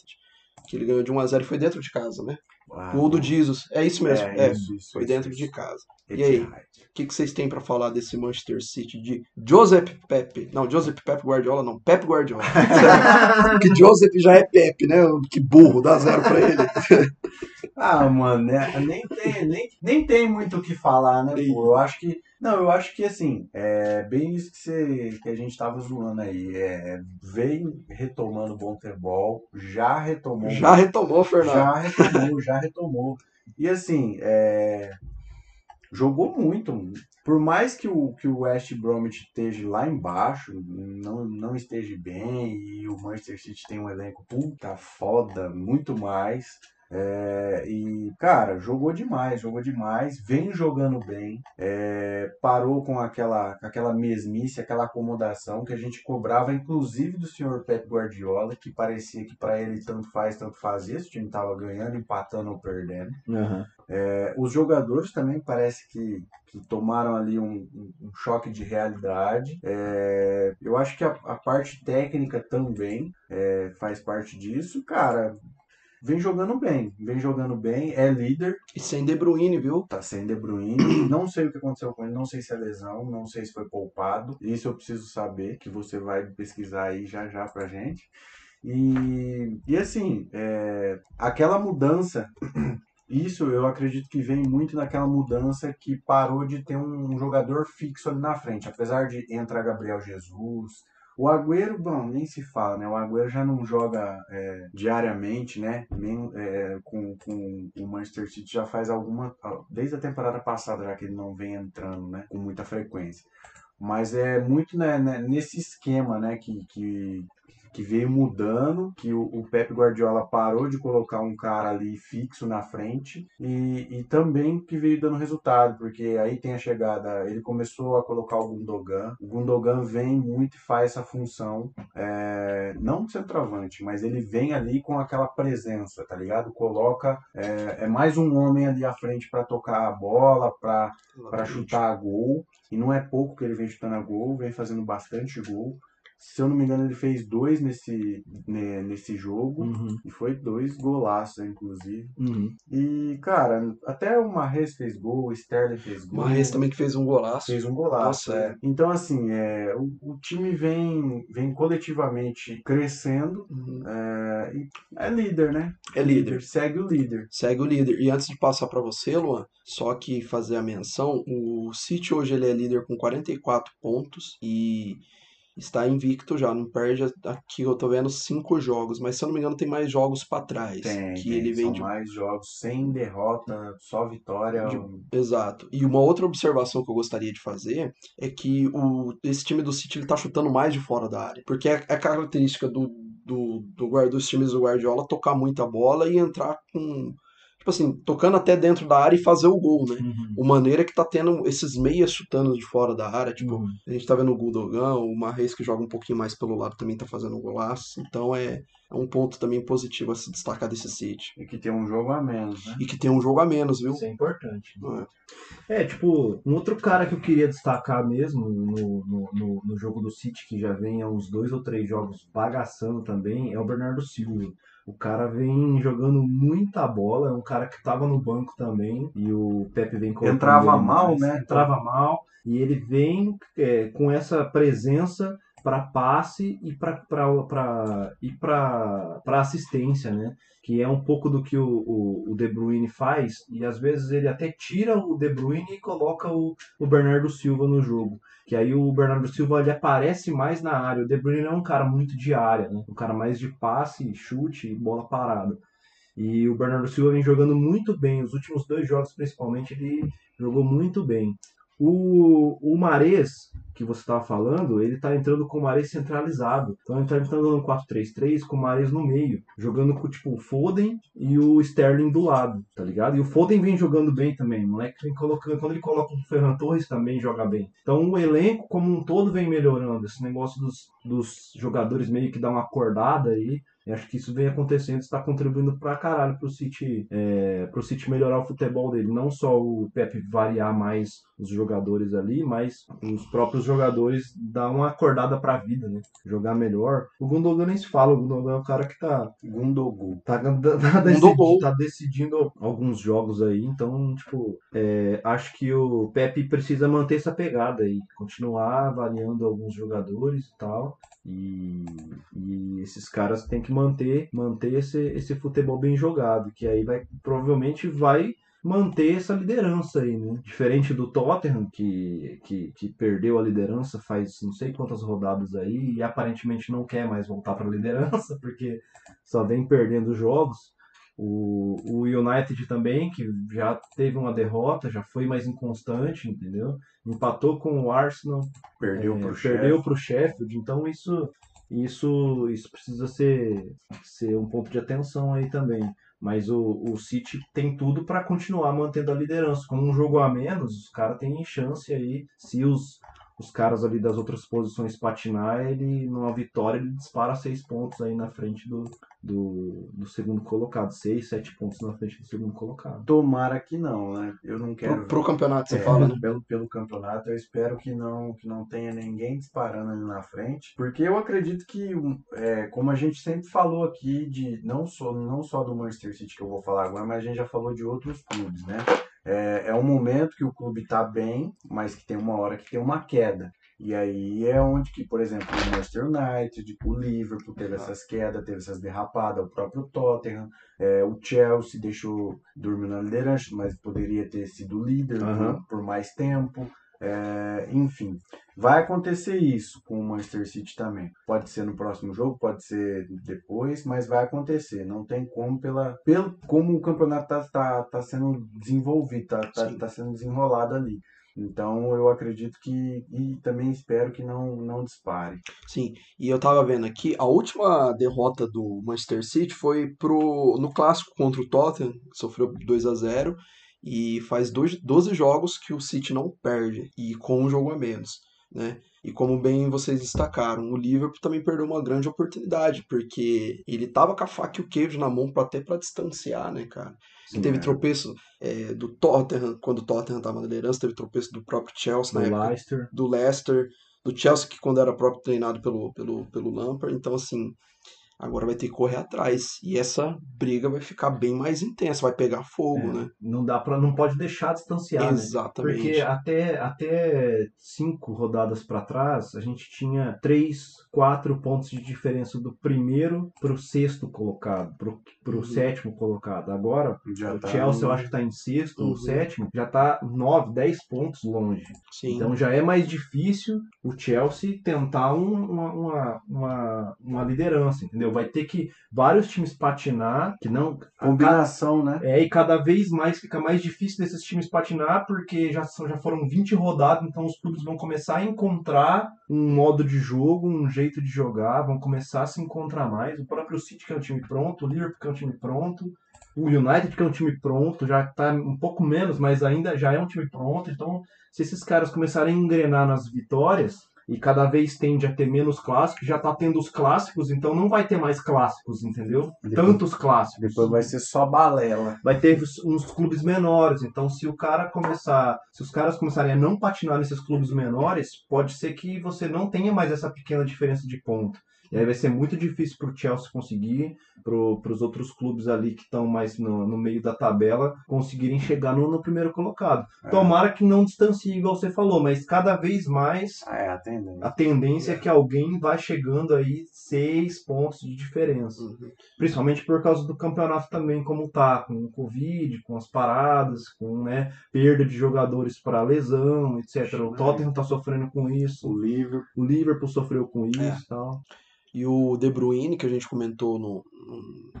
Que ele ganhou de 1 a 0 e foi dentro de casa, né? Ah, Gol do Jesus. É isso mesmo. É, É, isso, isso, foi isso, dentro de casa. E aí? O que, que vocês têm pra falar desse Manchester City de Joseph Pepe? Não, Joseph Pepe Guardiola não, Pep Guardiola. Porque Joseph já é Pepe, né? Que burro, dá zero pra ele. Ah, mano, né, nem, tem, nem, nem tem muito o que falar, né, pô? Eu acho que. Não, eu acho que assim, é bem isso que, você, que a gente tava zoando aí. É, vem retomando o bom futebol, já retomou. Já retomou, Fernando. já retomou, já retomou. E assim, é, jogou muito. Por mais que o, que o West Bromwich esteja lá embaixo, não, não esteja bem, e o Manchester City tem um elenco puta foda, muito mais. É, e, cara, jogou demais, jogou demais, vem jogando bem, é, parou com aquela, aquela mesmice, aquela acomodação que a gente cobrava, inclusive do senhor Pep Guardiola, que parecia que para ele tanto faz, tanto fazia, se o time tava ganhando, empatando ou perdendo. É, os jogadores também parece que, que tomaram ali um, um- um choque de realidade. É, eu acho que a, a parte técnica também é, faz parte disso. Cara, vem jogando bem, vem jogando bem, é líder, E sem De Bruyne, viu? tá sem De Bruyne. Não sei o que aconteceu com ele, não sei se é lesão, não sei se foi poupado. Isso eu preciso saber, que você vai pesquisar aí já já pra gente. E, e assim, é, aquela mudança, isso eu acredito que vem muito naquela mudança que parou de ter um jogador fixo ali na frente. Apesar de entrar Gabriel Jesus, o Agüero, bom, nem se fala, né? O Agüero já não joga é, diariamente, né? Nem, é, com, com o Manchester City já faz alguma. Desde a temporada passada, já que ele não vem entrando, né? Com muita frequência. Mas é muito né, né, nesse esquema, né? Que, que, que veio mudando, que o, o Pep Guardiola parou de colocar um cara ali fixo na frente e, e também que veio dando resultado, porque aí tem a chegada, ele começou a colocar o Gundogan, o Gundogan vem muito e faz essa função, é, não de centroavante, mas ele vem ali com aquela presença, tá ligado? Coloca, é, é mais um homem ali à frente para tocar a bola, para chutar a gol. E não é pouco que ele vem chutando a gol, vem fazendo bastante gol. Se eu não me engano, ele fez dois nesse, né, nesse jogo. Uhum, E foi dois golaços, inclusive. uhum. E, cara, até o Marres fez gol, o Sterling fez O gol. Marres também que fez um golaço. Fez um golaço, Nossa, é. Então, assim, é, o, o time vem, vem coletivamente crescendo. Uhum. É, e é líder, né? É líder. Segue o líder. Segue o líder. E antes de passar para você, Luan, só que fazer a menção, o City hoje ele é líder com 44 pontos e está invicto já, não perde aqui, eu tô vendo cinco jogos, mas se eu não me engano tem mais jogos para trás, Tem, que tem. ele vem São de mais jogos sem derrota, só vitória. De- Exato. E uma outra observação que eu gostaria de fazer é que o, esse time do City ele tá chutando mais de fora da área. Porque é, é característica do, do, do, dos times do Guardiola tocar muita bola e entrar com. Tipo assim, tocando até dentro da área e fazer o gol, né? Uhum. O maneira que tá tendo esses meias chutando de fora da área, tipo, Uhum. a gente tá vendo o Gundogan, o Marreis que joga um pouquinho mais pelo lado também tá fazendo um golaço. Então é, é um ponto também positivo a se destacar desse City. E que tem um jogo a menos, né? E que tem um jogo a menos, viu? Isso é importante. É. É, tipo, um outro cara que eu queria destacar mesmo no, no, no, no jogo do City, que já vem há uns dois ou três jogos bagaçando também, é o Bernardo Silva. O cara vem jogando muita bola, é um cara que tava no banco também, e o Pepe vem colocando Entrava mal, mais. né? Entrava mal, e ele vem é, com essa presença para passe e para e para assistência, né? Que é um pouco do que o, o, o De Bruyne faz, e às vezes ele até tira o De Bruyne e coloca o, o Bernardo Silva no jogo. Que aí o Bernardo Silva ele aparece mais na área. O De Bruyne é um cara muito de área, né? Um cara mais de passe, chute bola parada. E o Bernardo Silva vem jogando muito bem. Os últimos dois jogos, principalmente, ele jogou muito bem. O, o Mares, que você estava falando, ele tá entrando com o Mares centralizado. Então ele tá entrando no 4-3-3 com o Mares no meio, jogando com tipo o Foden e o Sterling do lado, tá ligado? E o Foden vem jogando bem também. O moleque vem colocando, quando ele coloca o Ferran Torres também joga bem. Então o elenco como um todo vem melhorando. Esse negócio dos, dos jogadores meio que dá uma acordada aí. Acho que isso vem acontecendo, está contribuindo pra caralho pro City, é, pro City melhorar o futebol dele. Não só o Pepe variar mais os jogadores ali, mas os próprios jogadores dar uma acordada pra vida, né? Jogar melhor. O Gundogan nem se fala, o Gundogan é o cara que tá, Gundogu. tá, tá, decidi- tá decidindo alguns jogos aí. Então, tipo, é, acho que o Pepe precisa manter essa pegada aí. Continuar avaliando alguns jogadores e tal. E, e esses caras têm que manter, manter esse, esse futebol bem jogado, que aí vai provavelmente vai manter essa liderança aí, né? Diferente do Tottenham, que, que, que perdeu a liderança faz não sei quantas rodadas aí e aparentemente não quer mais voltar para a liderança, porque só vem perdendo jogos. O, o United também, que já teve uma derrota, já foi mais inconstante, entendeu? Empatou com o Arsenal, Perdeu é, para o Sheffield, então isso, isso, isso precisa ser, ser um ponto de atenção aí também. Mas o, o City tem tudo para continuar mantendo a liderança. Com um jogo a menos, os caras têm chance aí, se os, os caras ali das outras posições patinar, ele, numa vitória, ele dispara seis pontos aí na frente do, do, do segundo colocado. Seis, sete pontos na frente do segundo colocado. Tomara que não, né? Eu não quero. Pro, pro campeonato, você É, fala, né? pelo, pelo campeonato, eu espero que não, que não tenha ninguém disparando ali na frente, porque eu acredito que, é, como a gente sempre falou aqui, de não só, não só do Manchester City que eu vou falar agora, mas a gente já falou de outros clubes, né? É, é um momento que o clube está bem, mas que tem uma hora que tem uma queda. E aí é onde que, por exemplo, o Manchester United, o Liverpool teve essas quedas, teve essas derrapadas, o próprio Tottenham, é, o Chelsea deixou dormir na liderança, mas poderia ter sido líder por- Aham. por, mais tempo. É, enfim, vai acontecer isso com o Manchester City também. Pode ser no próximo jogo, pode ser depois, mas vai acontecer. Não tem como pela, pelo como o campeonato tá, tá, tá sendo desenvolvido, tá, tá, Sim. tá sendo desenrolado ali. Então eu acredito que e também espero que não não dispare. Sim, e eu tava vendo aqui, a última derrota do Manchester City foi pro, no clássico contra o Tottenham, que sofreu 2 a 0 e faz dois- 12 jogos que o City não perde, e com um jogo a menos, né? E como bem vocês destacaram, o Liverpool também perdeu uma grande oportunidade, porque ele tava com a faca e o queijo na mão pra, até para distanciar, né, cara? Sim, teve é. tropeço é, do Tottenham, quando o Tottenham tava na liderança, teve tropeço do próprio Chelsea na Do época Leicester. do Leicester, do Chelsea, que quando era próprio treinado pelo, pelo, pelo Lampard. Então, assim, agora vai ter que correr atrás. E essa briga vai ficar bem mais intensa, vai pegar fogo, É, né? Não dá para não pode deixar distanciar, né? Exatamente. Porque até, até cinco rodadas para trás, a gente tinha três, quatro pontos de diferença do primeiro para o sexto colocado, para o Uhum. sétimo colocado. Agora, Já o tá Chelsea eu acho que está em sexto, Uhum. o sétimo, já está nove, dez pontos longe. Sim. Então já é mais difícil o Chelsea tentar um- uma, uma, uma, uma liderança, entendeu? Vai ter que vários times patinar, que não. combinação, né? É, e cada vez mais fica mais difícil desses times patinar, porque já, são, já foram 20 rodadas, então os clubes vão começar a encontrar um modo de jogo, um jeito de jogar, vão começar a se encontrar mais. O próprio City, que é um time pronto, o Liverpool, que é um time pronto, o United, que é um time pronto, já está um pouco menos, mas ainda já é um time pronto. Então, se esses caras começarem a engrenar nas vitórias, e cada vez tende a ter menos clássicos, já tá tendo os clássicos, então não vai ter mais clássicos, entendeu? Depois- Tantos clássicos Depois vai ser só balela. vai ter uns- uns clubes menores. Então, se o cara começar, se os caras começarem a não patinar nesses clubes menores, pode ser que você não tenha mais essa pequena diferença de ponto. E aí vai ser muito difícil para o Chelsea conseguir, para os outros clubes ali que estão mais no, no meio da tabela, conseguirem chegar no, no primeiro colocado. É. Tomara que não distancie, igual você falou, mas cada vez mais Ah, é, atendendo. a tendência é que alguém vai chegando aí seis pontos de diferença. Uhum. Principalmente por causa do campeonato também, como tá, com o Covid, com as paradas, com né, perda de jogadores para lesão, etc. O Tottenham tá sofrendo com isso, O Liverpool. o Liverpool sofreu com isso É. e tal. E o De Bruyne, que a gente comentou no,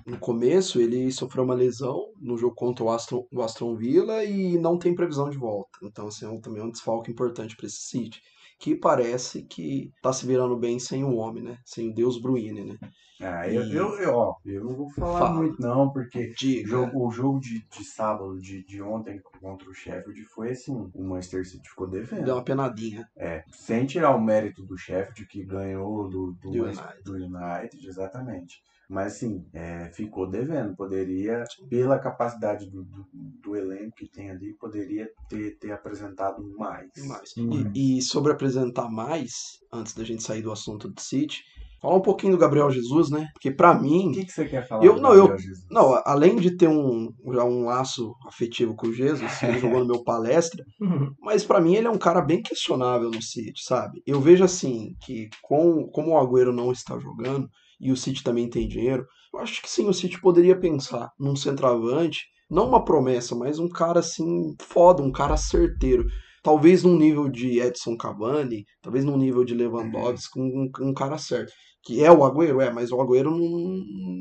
no, começo, ele sofreu uma lesão no jogo contra o Aston, o Aston Villa e não tem previsão de volta. Então, assim, é um- também é um desfalque importante para esse City. Que parece que tá se virando bem sem o homem, né? Sem o Deus Bruyne, né? Ah, eu, E- eu, eu, ó, eu não vou falar Fala. muito não, porque jogo, o jogo de, de sábado, de, de ontem contra o Sheffield foi assim, o Manchester City ficou devendo. Deu uma penadinha. É, sem tirar o mérito do Sheffield que ganhou do, do, Do United. do United, exatamente. Mas assim, é, ficou devendo. Poderia, pela capacidade do, do, do elenco que tem ali, poderia ter, ter apresentado mais. Mais. Uhum. E, e sobre apresentar mais, antes da gente sair do assunto do City, falar um pouquinho do Gabriel Jesus, né? Porque pra mim, O que, que você quer falar Eu- do não, eu- Gabriel Jesus? não, além de ter um, já um laço afetivo com o Jesus, ele jogou no meu palestra, mas pra mim ele é um cara bem questionável no City, sabe? Eu vejo assim que com, como o Agüero não está jogando e o City também tem dinheiro, eu acho que sim, o City poderia pensar num centroavante, não uma promessa, mas um cara assim foda, um cara certeiro. Talvez num nível de Edson Cavani, talvez num nível de Lewandowski, um, um cara certo. Que é o Agüero, é, mas o Agüero não,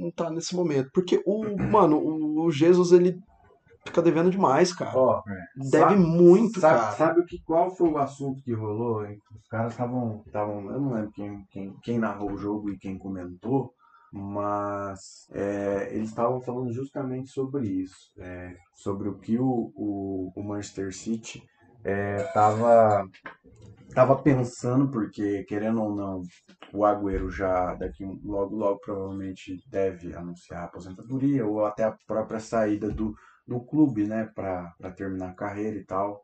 não tá nesse momento. Porque o, mano, o, o Jesus, ele fica devendo demais, cara. Ó, Deve sabe- muito, sabe, cara. Sabe o que, qual foi o assunto que rolou? hein? Os caras estavam. estavam- Eu não lembro quem, quem, quem narrou o jogo e quem comentou, mas é, eles estavam falando justamente sobre isso. é, sobre o que o, o, o Manchester City estava tava pensando, porque querendo ou não, o Agüero já daqui logo, logo provavelmente deve anunciar a aposentadoria ou até a própria saída do, do clube, né, para terminar a carreira e tal.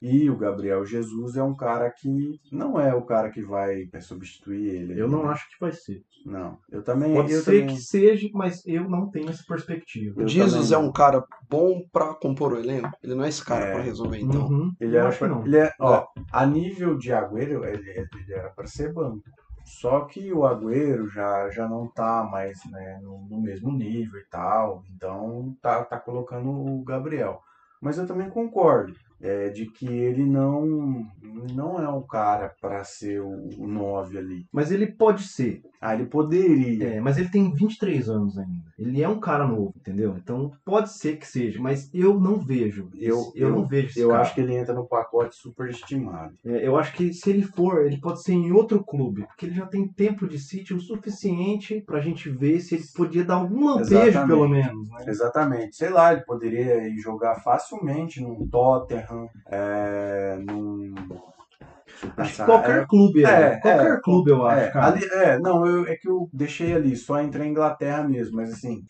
E o Gabriel Jesus é um cara que não é o cara que vai é, substituir ele. Eu não né? acho que vai ser. Não, eu também. Pode eu ser também- que seja, mas eu não tenho essa perspectiva. Eu Jesus também é um cara bom pra compor o elenco. Ele não é esse cara É. pra resolver, então. Uhum, Ele eu era acho que pra- não. ele é, ó, a nível de Agüero, ele, ele era para ser banco. Só que o Agüero já, já não tá mais né, no, no mesmo nível e tal. Então tá, tá colocando o Gabriel. Mas eu também concordo é, de que ele não, não é um cara para ser o 9 ali. Mas ele pode ser. Ah, ele poderia. É, mas ele tem 23 anos ainda. Ele é um cara novo, entendeu? Então pode ser que seja, mas eu não vejo. Eu- eu, eu- não vejo esse Eu cara. acho que ele entra no pacote superestimado. É, eu acho que se ele for, ele pode ser em outro clube, porque ele já tem tempo de sítio o suficiente pra gente ver se ele podia dar algum lampejo, pelo menos. Né? Exatamente. Sei lá, ele poderia jogar facilmente num Tottenham, é, num. Pensar, qualquer é, clube, é, é, qualquer é, clube eu acho, é, cara. ali- é, não, eu, é que eu deixei ali, só entre a Inglaterra mesmo, mas assim,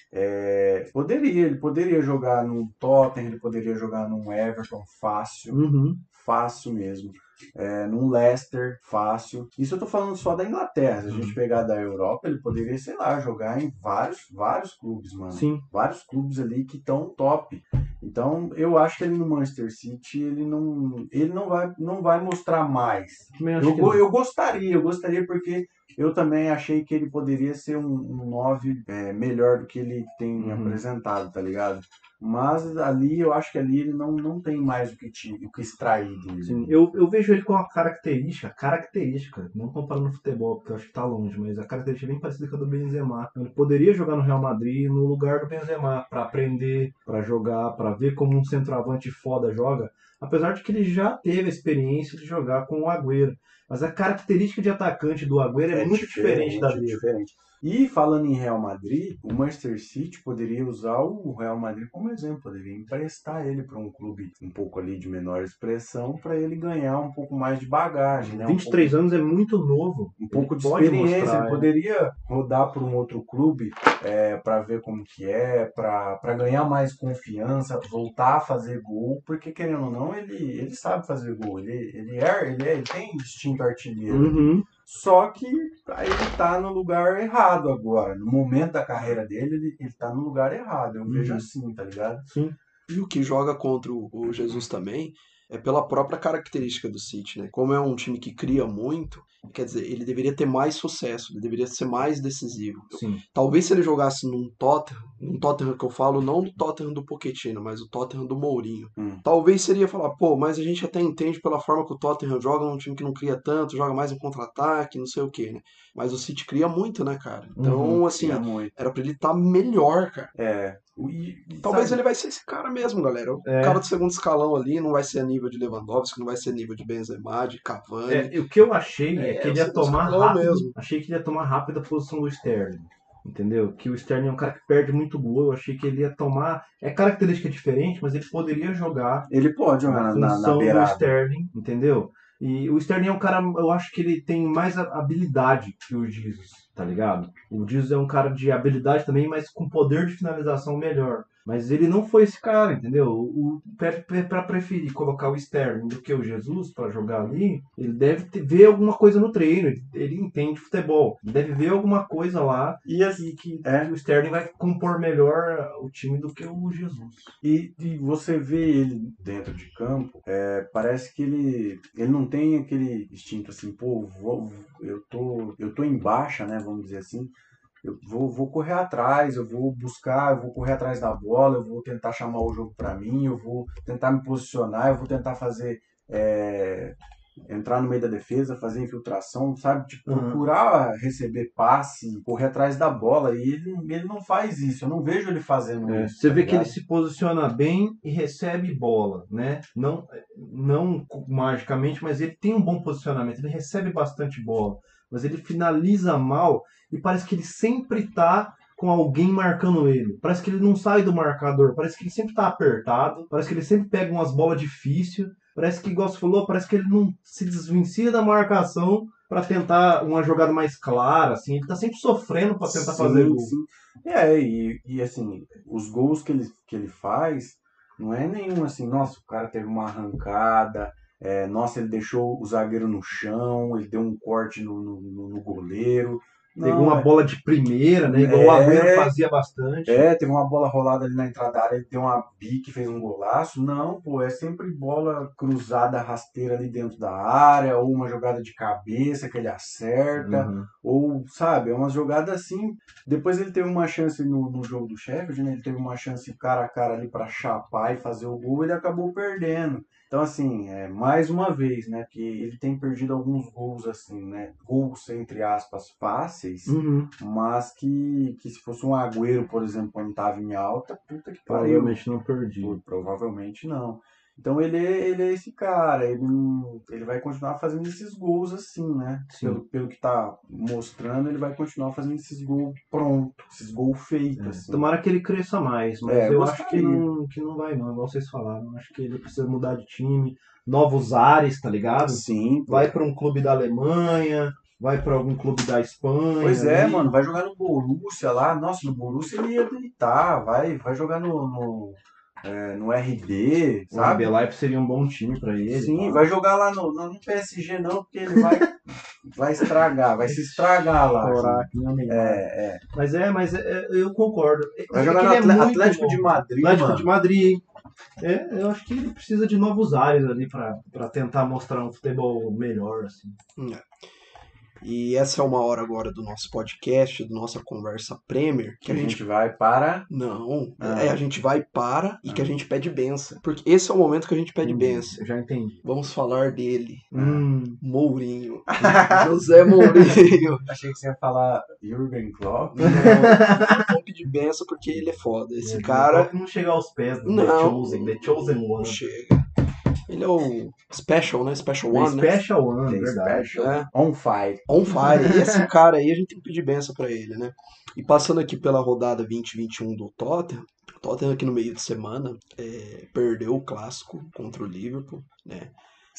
poderia, ele poderia jogar num Tottenham, ele poderia jogar num Everton fácil, Uhum. fácil mesmo. É, num Leicester, fácil. Isso eu tô falando só da Inglaterra. Se a Uhum. gente pegar da Europa, ele poderia, sei lá, jogar em vários, vários clubes, mano Sim. vários clubes ali que estão top. Então, eu acho que ele no Manchester City, ele não, ele não vai, não vai mostrar mais. Eu, não. eu gostaria, eu gostaria porque eu também achei que ele poderia ser um, um 9 é, melhor do que ele tem Uhum. apresentado, tá ligado? Mas ali, eu acho que ali ele não, não tem mais o que, te, o que extrair dele. Sim, eu, eu vejo ele com uma característica, característica, não comparando no futebol, porque eu acho que tá longe, mas a característica é bem parecida com a do Benzema. Ele poderia jogar no Real Madrid no lugar do Benzema, pra aprender, pra jogar, pra ver como um centroavante foda joga, apesar de que ele já teve a experiência de jogar com o Agüero. Mas a característica de atacante do Agüero é, muito diferente, da é dele. diferente. E falando em Real Madrid, o Manchester City poderia usar o Real Madrid como exemplo, poderia emprestar ele para um clube um pouco ali de menor expressão para ele ganhar um pouco mais de bagagem, né? Um 23 anos é muito novo. um pouco de Ele pode experiência. mostrar, ele é. poderia rodar por um outro clube para ver como que é, para ganhar mais confiança, voltar a fazer gol, porque querendo ou não, ele, ele sabe fazer gol, ele, ele, é, ele, é, ele tem instinto artilheiro. Uhum. Só que ele tá no lugar errado agora. No momento da carreira dele, ele, ele tá no lugar errado. Eu vejo Uhum. assim, tá ligado? Sim. E o que joga contra o o Jesus também é pela própria característica do City, né? Como é um time que cria muito, quer dizer, ele deveria ter mais sucesso, ele deveria ser mais decisivo. Sim. Talvez se ele jogasse num Tottenham, num Tottenham que eu falo, não do Tottenham do Pochettino, mas o Tottenham do Mourinho. Hum. Talvez seria falar, pô, mas a gente até entende pela forma que o Tottenham joga, num time que não cria tanto, joga mais um contra-ataque, não sei o quê, né? Mas o City cria muito, né, cara? Então, Uhum, assim, era pra ele estar melhor, cara. É. E, e Talvez sabe, ele vai ser esse cara mesmo, galera. O É. cara do segundo escalão ali não vai ser a nível de Lewandowski, não vai ser nível de Benzema, de Cavani. É, e o que eu achei é, É, que ele ia tomar rápido. mesmo. Achei que ele ia tomar rápido a posição do Sterling. Entendeu? Que o Sterling é um cara que perde muito gol. Eu achei que ele ia tomar. É característica diferente, mas ele poderia jogar Ele pode na jogar na, na, na função do. Sterling, entendeu? E o Sterling é um cara, eu acho que ele tem mais habilidade que o Jesus, tá ligado? O Jesus é um cara de habilidade também, mas com poder de finalização melhor. Mas ele não foi esse cara, entendeu? O, para preferir colocar o Sterling do que o Jesus pra jogar ali, ele deve ter- ver alguma coisa no treino. Ele, ele entende futebol. Ele deve ver alguma coisa lá E, assim, que, que É. o Sterling vai compor melhor o time do que o Jesus. e, e você vê ele dentro de campo, é, parece que ele, ele não tem aquele instinto assim, pô, vou, eu, tô, eu tô em baixa, né? Vamos dizer assim. Eu vou, vou correr atrás, eu vou buscar, eu vou correr atrás da bola, eu vou tentar chamar o jogo para mim, eu vou tentar me posicionar, eu vou tentar fazer é, entrar no meio da defesa, fazer infiltração, sabe? Tipo, Uhum. procurar receber passe, correr atrás da bola. E ele, ele não faz isso. Eu não vejo ele fazendo É, isso. você tá vê que ele ligado? se posiciona bem e recebe bola, né? Não, não magicamente, mas ele tem um bom posicionamento. Ele recebe bastante bola, mas ele finaliza mal e parece que ele sempre tá com alguém marcando ele. Parece que ele não sai do marcador, parece que ele sempre tá apertado, parece que ele sempre pega umas bolas difíceis. Parece que, igual você falou, parece que ele não se desvencia da marcação pra tentar uma jogada mais clara, assim. Ele tá sempre sofrendo pra tentar Sim, fazer gol. sim. É, e, e assim, os gols que ele, que ele faz, não é nenhum assim, nossa, o cara teve uma arrancada, é, nossa, ele deixou o zagueiro no chão, ele deu um corte no, no, no- goleiro. Pegou uma é- bola de primeira, né? Igual o É. Agüero fazia bastante. É, teve uma bola rolada ali na entrada da área, ele deu uma bique, fez um golaço. Não, pô, é sempre bola cruzada, rasteira ali dentro da área, ou uma jogada de cabeça que ele acerta, Uhum. ou, sabe, é uma jogada assim. Depois ele teve uma chance no, no jogo do Sheffield, né? Ele teve uma chance cara a cara ali pra chapar e fazer o gol, ele acabou perdendo. Então, assim, é, mais uma vez, né? Que ele tem perdido alguns gols, assim, né? Gols, entre aspas, fáceis, Uhum. mas que, que se fosse um Agüero, por exemplo, quando tava em alta, puta que pariu. Provavelmente não perdi. Pô, Provavelmente não. Então ele, é- ele é esse cara, ele, não- ele vai continuar fazendo esses gols assim, né? Sim. Pelo, pelo que tá mostrando, ele vai continuar fazendo esses gols prontos, esses gols feitos. É, assim. Tomara que ele cresça mais, mas É, eu gostaria. acho que não, que não vai não, igual vocês falaram. Acho que ele precisa mudar de time, novos ares, tá ligado? Sim. Vai pra um clube da Alemanha, vai pra algum clube da Espanha. Pois é, ali. mano, vai jogar no Borussia lá. Nossa, no Borussia ele ia deitar, vai, vai jogar no, no, é, no RB, O sabe? RB Leipzig seria um bom time pra ele. Sim, tá? vai jogar lá no, no, PSG não, porque ele vai, vai estragar, vai se estragar lá. Assim. o Neymar. É, é. Mas é, mas é- é- eu concordo. Vai É jogar que no ele é muito Atlético bom. de Madrid, Atlético mano. de Madrid. É, eu acho que ele precisa de novos ares ali pra, pra tentar mostrar um futebol melhor, assim. E essa é uma hora agora do nosso podcast, da nossa conversa Premier, que Que a gente gente vai para. Não, Ah. é, a gente vai para e que a Ah. gente pede benção. Porque esse é o momento que a gente pede Hum, benção. Eu já entendi. Vamos falar dele. Hum, Mourinho. José Mourinho. Achei que você ia falar Jürgen Klopp. Não, não vamos pedir benção porque ele é foda. Esse é, cara Não chega aos pés do The Não. Chosen, The Chosen não One. chega. Ele é o Special, né? Special One, né? Special One, verdade. Special. É. On fire. On fire. E esse cara aí a gente tem que pedir benção pra ele, né? E passando aqui pela rodada 2021 do Tottenham, o Tottenham aqui no meio de semana é, perdeu o clássico contra o Liverpool, né?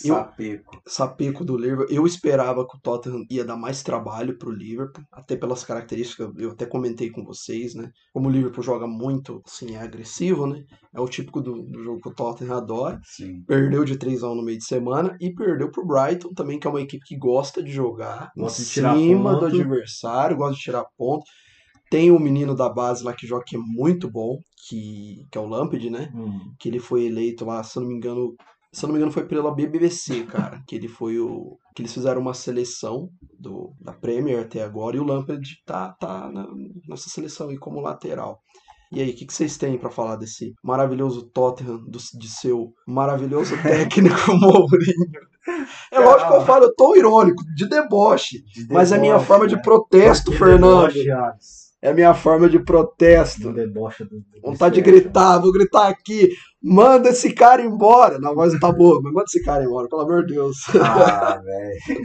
Eu- Sapeco. Sapeco do Liverpool. Eu esperava que o Tottenham ia dar mais trabalho pro Liverpool, até pelas características, eu até comentei com vocês, né? Como o Liverpool joga muito, assim, é agressivo, né? É o típico do, do jogo que o Tottenham adora. Sim. Perdeu de 3 a 1 no meio de semana e perdeu pro Brighton também, que é uma equipe que gosta de jogar Gosta em de cima do ponto. adversário, gosta de tirar ponto. Tem um menino da base lá que joga que é muito bom, que, que é o Lampard, né? Hum. que ele foi eleito lá, se não me engano, se eu não me engano foi pela BBC, cara, que ele foi o que eles fizeram uma seleção do da Premier até agora e o Lampard tá tá na- nessa seleção aí como lateral. E aí, o que, que vocês têm pra falar desse maravilhoso Tottenham, do, de seu maravilhoso técnico Mourinho? É lógico que eu falo, eu tô irônico, de deboche, De mas é minha deboche, forma né? de protesto, Que Fernando. deboche. É a minha forma de protesto. Do deboche do, do Vontade de gritar, vou gritar aqui. Manda esse cara embora. Na voz não tá boa, mas manda esse cara embora, pelo amor de Deus. Ah, velho.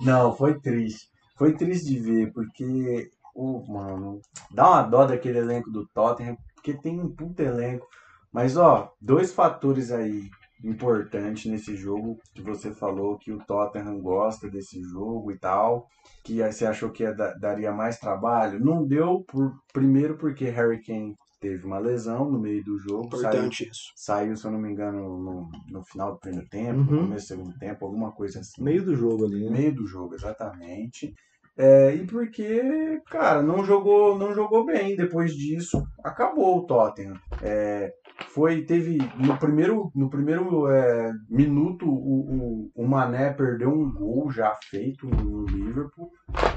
Não, foi triste. Foi triste de ver, porque, ô, mano, dá uma dó daquele elenco do Tottenham, porque tem um puto elenco. Mas, ó, dois fatores aí importantes nesse jogo que você falou que o Tottenham gosta desse jogo e tal, que você achou que ia da- daria mais trabalho. Não deu, por primeiro porque Harry Kane teve uma lesão no meio do jogo, saiu Importante isso. saiu, se eu não me engano, no, no final do primeiro tempo, Uhum. no começo do segundo tempo, alguma coisa assim. Meio do jogo ali, No né? meio do jogo, exatamente. É, e porque, cara, não jogou, não jogou bem. Depois disso, acabou o Tottenham. É, foi, teve no primeiro, no primeiro é, minuto o, o, o Mané perdeu um gol já feito no Liverpool.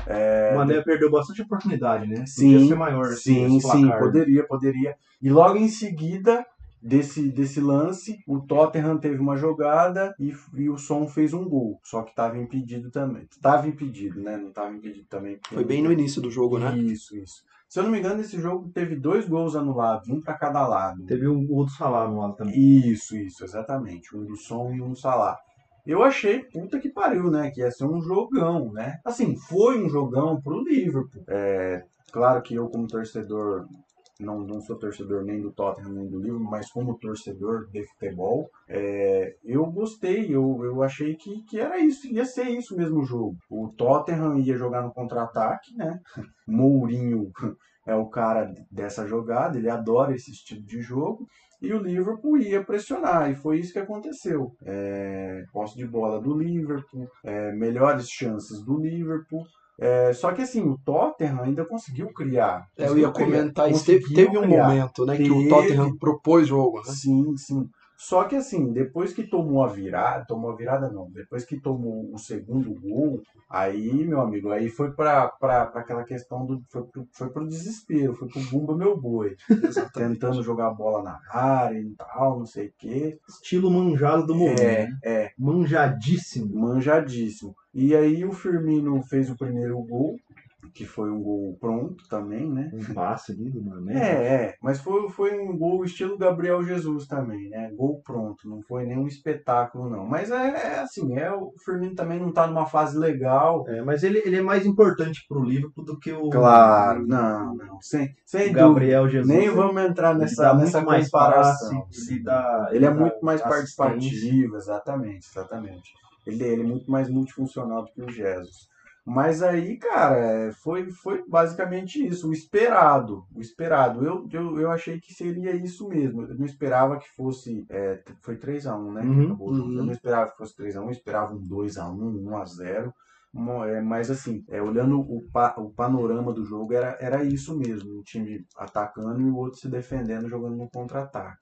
É, O Mané perdeu bastante oportunidade, né? Sim, Podia ser maior assim, Sim, sim, poderia, poderia. E logo em seguida desse, desse lance, o Tottenham teve uma jogada e, e o Son fez um gol. Só que estava impedido também. Estava impedido, né? Não estava impedido também. Foi bem no início do jogo, né? Isso, isso. Se eu não me engano, esse jogo teve dois gols anulados, um para cada lado. Teve um do Salah no lado também. Isso, isso, exatamente. Um do Som e um do Salah. Eu achei, puta que pariu, né? Que ia ser um jogão, né? Assim, foi um jogão pro Liverpool. É, claro que eu, como torcedor não, não sou torcedor nem do Tottenham nem do Liverpool, mas como torcedor de futebol, é, eu gostei, eu, eu achei que, que era isso, ia ser isso mesmo o jogo. O Tottenham ia jogar no contra-ataque, né? Mourinho é o cara dessa jogada, ele adora esse estilo de jogo. E o Liverpool ia pressionar, e foi isso que aconteceu. É, posse de bola do Liverpool, é, melhores chances do Liverpool. É, só que assim, o Tottenham ainda conseguiu criar. É, eu ia conseguiu comentar isso. Teve, conseguiu teve um criar. momento, né, que o Teve. Tottenham propôs jogo, né? Sim, sim. Só que assim, depois que tomou a virada, tomou a virada não, depois que tomou o segundo gol, aí, meu amigo, aí foi pra, pra, pra aquela questão do. Foi pro, foi pro desespero, foi pro bumba meu boi. Tentando jogar a bola na área e tal, não sei o quê. Estilo manjado do Mourinho. É, né? é, Manjadíssimo. manjadíssimo. E aí o Firmino fez o primeiro gol, que foi um gol pronto também, né? Um passe ali do Mané. É, é, mas foi, foi um gol estilo Gabriel Jesus também, né? Gol pronto, não foi nenhum espetáculo, não. Mas é, é assim, é, o Firmino também não tá numa fase legal. É, mas ele, ele é mais importante pro Liverpool do que o, Claro, não, não, sem, sem o dúvida. Gabriel Jesus. Nem vamos entrar Ele nessa, nessa mais comparação. passe, ele, dá, Ele é dá muito mais participativo, exatamente, exatamente. Ele, ele é muito mais multifuncional do que o Jesus. Mas aí, cara, é, foi, foi basicamente isso, o esperado. O esperado. Eu, eu, eu achei que seria isso mesmo. Eu não esperava que fosse. é, foi 3x1, né? Uhum, uhum. Eu não esperava que fosse 3x1, eu esperava um 2x1, 1x0. Mo- é, Mas assim, é, olhando o, pa- o panorama do jogo, era, era isso mesmo. Um time atacando e o outro se defendendo, jogando no contra-ataque.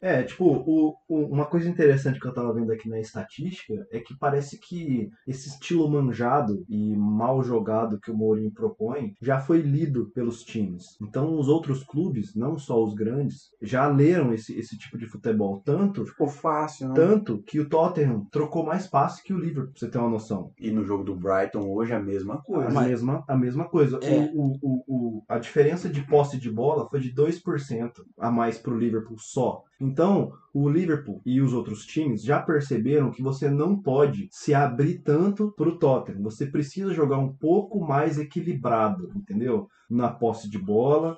É, tipo, o, o- uma coisa interessante que eu tava vendo aqui na estatística é que parece que esse estilo manjado e mal jogado que o Mourinho propõe já foi lido pelos times. Então, os outros clubes, não só os grandes, já leram esse, esse tipo de futebol. Tanto, Ficou fácil, né? tanto que o Tottenham trocou mais passe que o Liverpool, pra você ter uma noção. E no jogo do Brighton hoje a mesma coisa. A, mesma, a mesma coisa. É. O, o, o, o- a diferença de posse de bola foi de 2% a mais pro Liverpool só. Então, o Liverpool e os outros times já perceberam que você não pode se abrir tanto pro Tottenham. Você precisa jogar um pouco mais equilibrado, entendeu? Na posse de bola,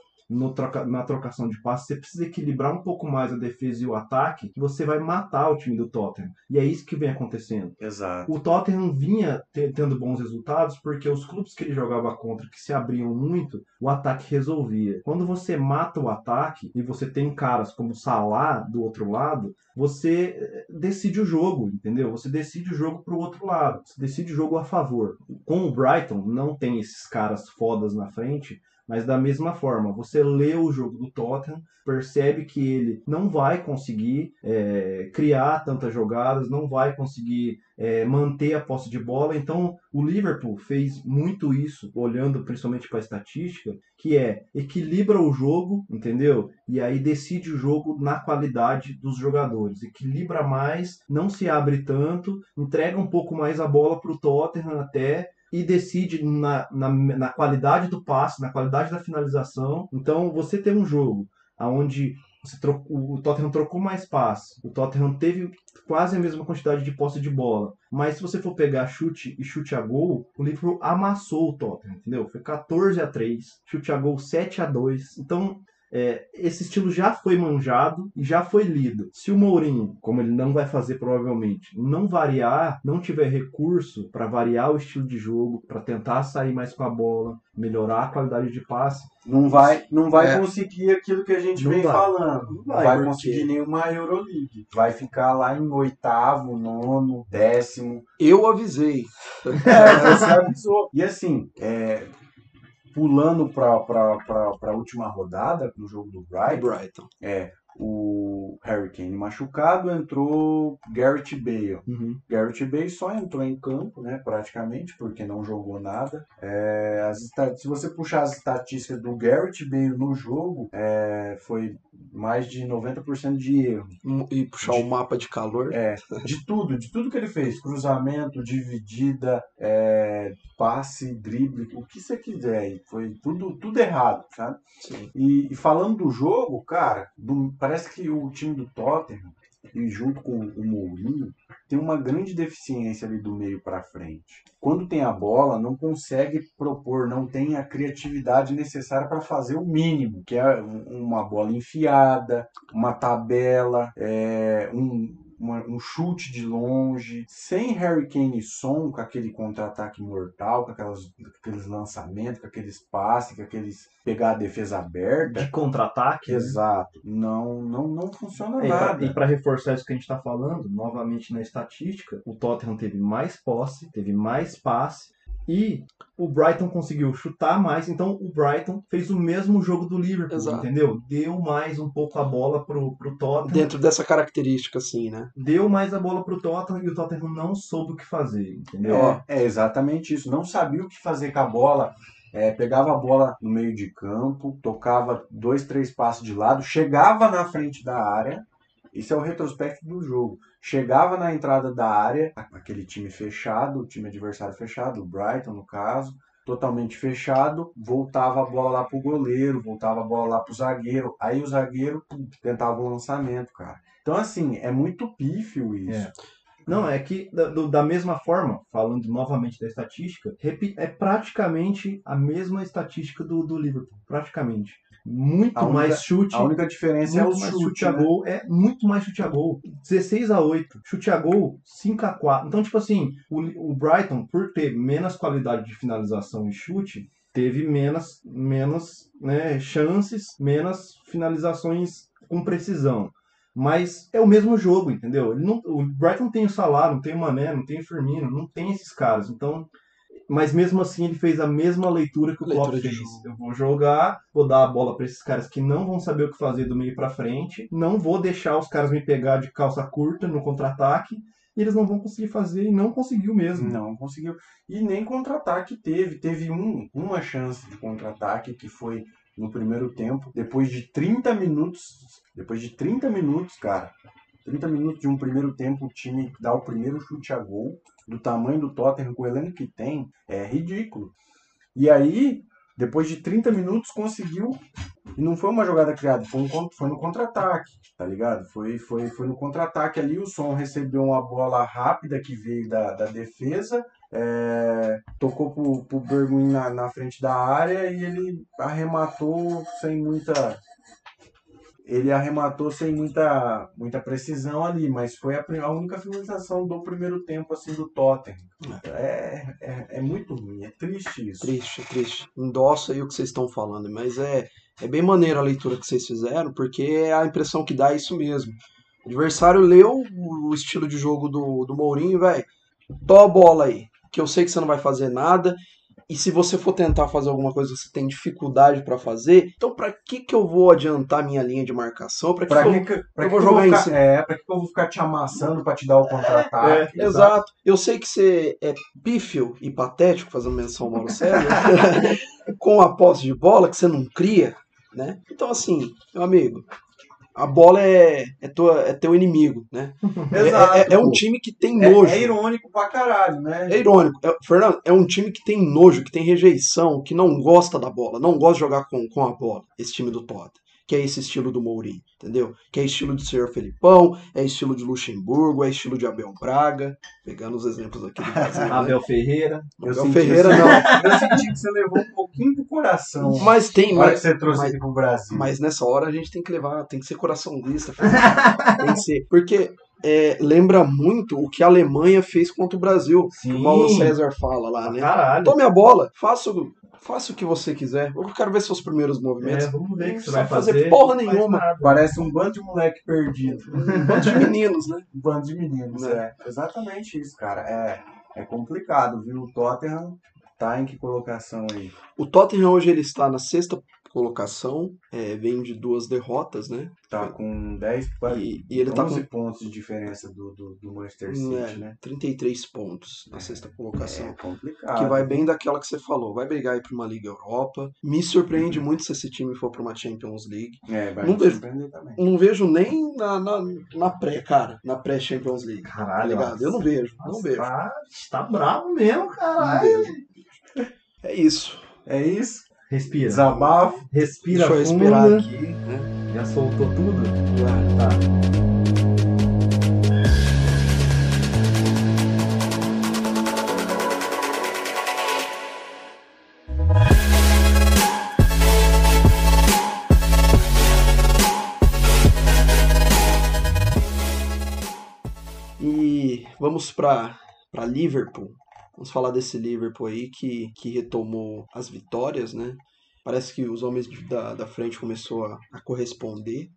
troca- na trocação de passes, você precisa equilibrar um pouco mais a defesa e o ataque, que você vai matar o time do Tottenham. E é isso que vem acontecendo. Exato. O Tottenham vinha te- tendo bons resultados porque os clubes que ele jogava contra, que se abriam muito, o ataque resolvia. Quando você mata o ataque e você tem caras como o Salah do outro lado, você eh, decide o jogo, entendeu? Você decide o jogo pro outro lado, você decide o jogo a favor. Com o Brighton, não tem esses caras fodas na frente, mas da mesma forma, você lê o jogo do Tottenham, percebe que ele não vai conseguir eh, criar tantas jogadas, não vai conseguir é, manter a posse de bola. Então, o Liverpool fez muito isso, olhando principalmente para a estatística, que é equilibra o jogo, entendeu? E aí decide o jogo na qualidade dos jogadores. Equilibra mais, não se abre tanto, entrega um pouco mais a bola para o Tottenham até. E decide na, na, na qualidade do passe, na qualidade da finalização. Então, você tem um jogo onde trocou, o Tottenham trocou mais passe, o Tottenham teve quase a mesma quantidade de posse de bola. Mas se você for pegar chute e chute a gol, o Liverpool amassou o Tottenham, entendeu? Foi 14 a 3, chute a gol 7 a 2. Então, é, esse estilo já foi manjado e já foi lido. Se o Mourinho, como ele não vai fazer provavelmente, não variar, não tiver recurso para variar o estilo de jogo, para tentar sair mais com a bola, melhorar a qualidade de passe, Não vai, não vai É. conseguir aquilo que a gente Não vem vai. falando. Não Não vai, vai, porque- conseguir nenhuma Euroleague. Vai ficar lá em oitavo, nono, décimo. Eu avisei. É, você avisou. E assim, é, pulando para a última rodada, no jogo do Brighton, Brighton. é, o Harry Kane machucado, entrou Garrett Bale. Garrett Bale só entrou em campo, né, praticamente, porque não jogou nada. É, as se você puxar as estatísticas do Garrett Bale no jogo, é, foi mais de 90% de erro. E puxar o mapa de calor. É, de tudo, de tudo que ele fez. Cruzamento, dividida, é, passe, drible, o que você quiser. Foi tudo, tudo errado, sabe? E, e falando do jogo, cara, do- parece que o time do Tottenham e junto com o Mourinho, tem uma grande deficiência ali do meio para frente. Quando tem a bola, não consegue propor, não tem a criatividade necessária para fazer o mínimo, que é um- uma bola enfiada, uma tabela, é, um, uma- um chute de longe, sem Harry Kane e Son, com aquele contra-ataque mortal, com aquelas, aqueles lançamentos, com aqueles passes, com aqueles pegar a defesa aberta. De contra-ataque. né? Exato. Não, não, não funciona É, nada. E para reforçar isso que a gente está falando, novamente na estatística, o Tottenham teve mais posse, teve mais passe e o Brighton conseguiu chutar mais. Então o Brighton fez o mesmo jogo do Liverpool, Exato. entendeu? Deu mais um pouco a bola pro, pro Tottenham. Dentro dessa característica, assim, né? Deu mais a bola pro Tottenham e o Tottenham não soube o que fazer, entendeu? É, é exatamente isso. Não sabia o que fazer com a bola. É, pegava a bola no meio de campo, tocava dois, três passos de lado, chegava na frente da área. Isso é o retrospecto do jogo. Chegava na entrada da área, aquele time fechado, o time adversário fechado, o Brighton no caso, totalmente fechado, voltava a bola lá pro goleiro, voltava a bola lá pro zagueiro. Aí o zagueiro pum, tentava um lançamento, cara. Então, assim, é muito pífio isso. É. Não, é que da, da mesma forma, falando novamente da estatística, é praticamente a mesma estatística do, do Liverpool. Praticamente. Muito A única- mais chute. A única diferença é o chute, chute a né? gol, é muito mais chute a gol. 16 a 8, chute a gol 5 a 4. Então, tipo assim, o, o Brighton, por ter menos qualidade de finalização e chute, teve menos, menos né, chances, menos finalizações com precisão. Mas é o mesmo jogo, entendeu? Ele não, o Brighton tem o Salah, não tem o Mané, não tem o Firmino, não tem esses caras. Então, mas mesmo assim ele fez a mesma leitura que o Klopp Leitura de fez. jogo. Eu vou jogar, vou dar a bola para esses caras que não vão saber o que fazer do meio para frente, não vou deixar os caras me pegar de calça curta no contra-ataque, e eles não vão conseguir fazer e não conseguiu mesmo. Não conseguiu. E nem contra-ataque teve. Teve um, uma chance de contra-ataque que foi no primeiro tempo. Depois de 30 minutos. Depois de 30 minutos, cara. 30 minutos de um primeiro tempo, o time dá o primeiro chute a gol. Do tamanho do Tottenham, com o elenco que tem, é ridículo. E aí, depois de 30 minutos, conseguiu. E não foi uma jogada criada, foi, um, foi no contra-ataque, tá ligado? Foi, foi, foi no contra-ataque ali. O Som recebeu uma bola rápida que veio da, da defesa, é, tocou pro, pro Bergwijn na, na frente da área e ele arrematou sem muita. Ele arrematou sem muita, muita precisão ali, mas foi a, a única finalização do primeiro tempo assim do Tottenham. É, é, é muito ruim, é triste isso. Triste, triste. Endossa aí o que vocês estão falando, mas é, é bem maneira a leitura que vocês fizeram, porque a impressão que dá é isso mesmo. O adversário leu o estilo de jogo do, do Mourinho, velho. Tó a bola aí, que eu sei que você não vai fazer nada. E se você for tentar fazer alguma coisa, você tem dificuldade pra fazer. Então, pra que que eu vou adiantar minha linha de marcação? Pra que, Pra que eu que, pra eu que vou eu jogar em cima? É, pra que que eu vou ficar te amassando pra te dar o contra-ataque? É, exato. Eu sei que você é pífio e patético, fazendo menção ao Mauro César, com a posse de bola que você não cria, né? Então, assim, meu amigo, a bola é, é, tua, é teu inimigo, né? É- Exato. É, é um time que tem É- nojo. é irônico pra caralho, né? É irônico. É- Fernando, é um time que tem nojo, que tem rejeição, que não gosta da bola, não gosta de jogar com, com a bola, esse time do Tottenham. Que é esse estilo do Mourinho, entendeu? Que é estilo de Senhor Felipão, é estilo de Luxemburgo, é estilo de Abel Braga, pegando os exemplos aqui do Brasil. né? Abel Ferreira. Eu Abel senti Ferreira não. Eu senti que você levou um pouquinho pro coração. Mas tem, hora que mas, você trouxe mas- aqui pro Brasil. mas nessa hora a gente tem que levar, tem que ser coraçãozista. Fernando. tem que ser. Porque é, lembra muito o que a Alemanha fez contra o Brasil. que o Paulo César fala lá, né? Caralho. Tome a bola, faça o, faça o que você quiser. Eu quero ver seus primeiros movimentos. É, vamos ver o que você Não vai fazer fazer. porra faz nenhuma. nada. Parece um bando de moleque perdido. Um bando de meninos, né? Um bando de meninos, Né? é. Exatamente isso, cara. É, é complicado, viu? O Tottenham tá em que colocação aí? O Tottenham hoje ele está na sexta colocação, é, vem de duas derrotas, né? Tá com 10, quase E, e ele tá 11 com pontos de diferença do, do, do Manchester City, é, né? 33 pontos na sexta colocação. É complicado. Que vai bem daquela que você falou, vai brigar aí pra uma Liga Europa. Me surpreende muito se esse time for pra uma Champions League. É, vai Não me vejo. surpreender também. Não vejo nem na, na, na pré, cara, na pré-Champions League. Tá Caralho. ligado? Eu não vejo, não Nossa, vejo. Tá, tá bravo mesmo, Não caralho. vejo. É isso. É isso. Respira. Desabafo. Respira Deixa eu funda. respirar aqui. Né? Já soltou tudo? Já. Tá. vamos para Liverpool. Vamos falar desse Liverpool aí que, que retomou as vitórias, né? Parece que os homens da, da frente começou a, a corresponder.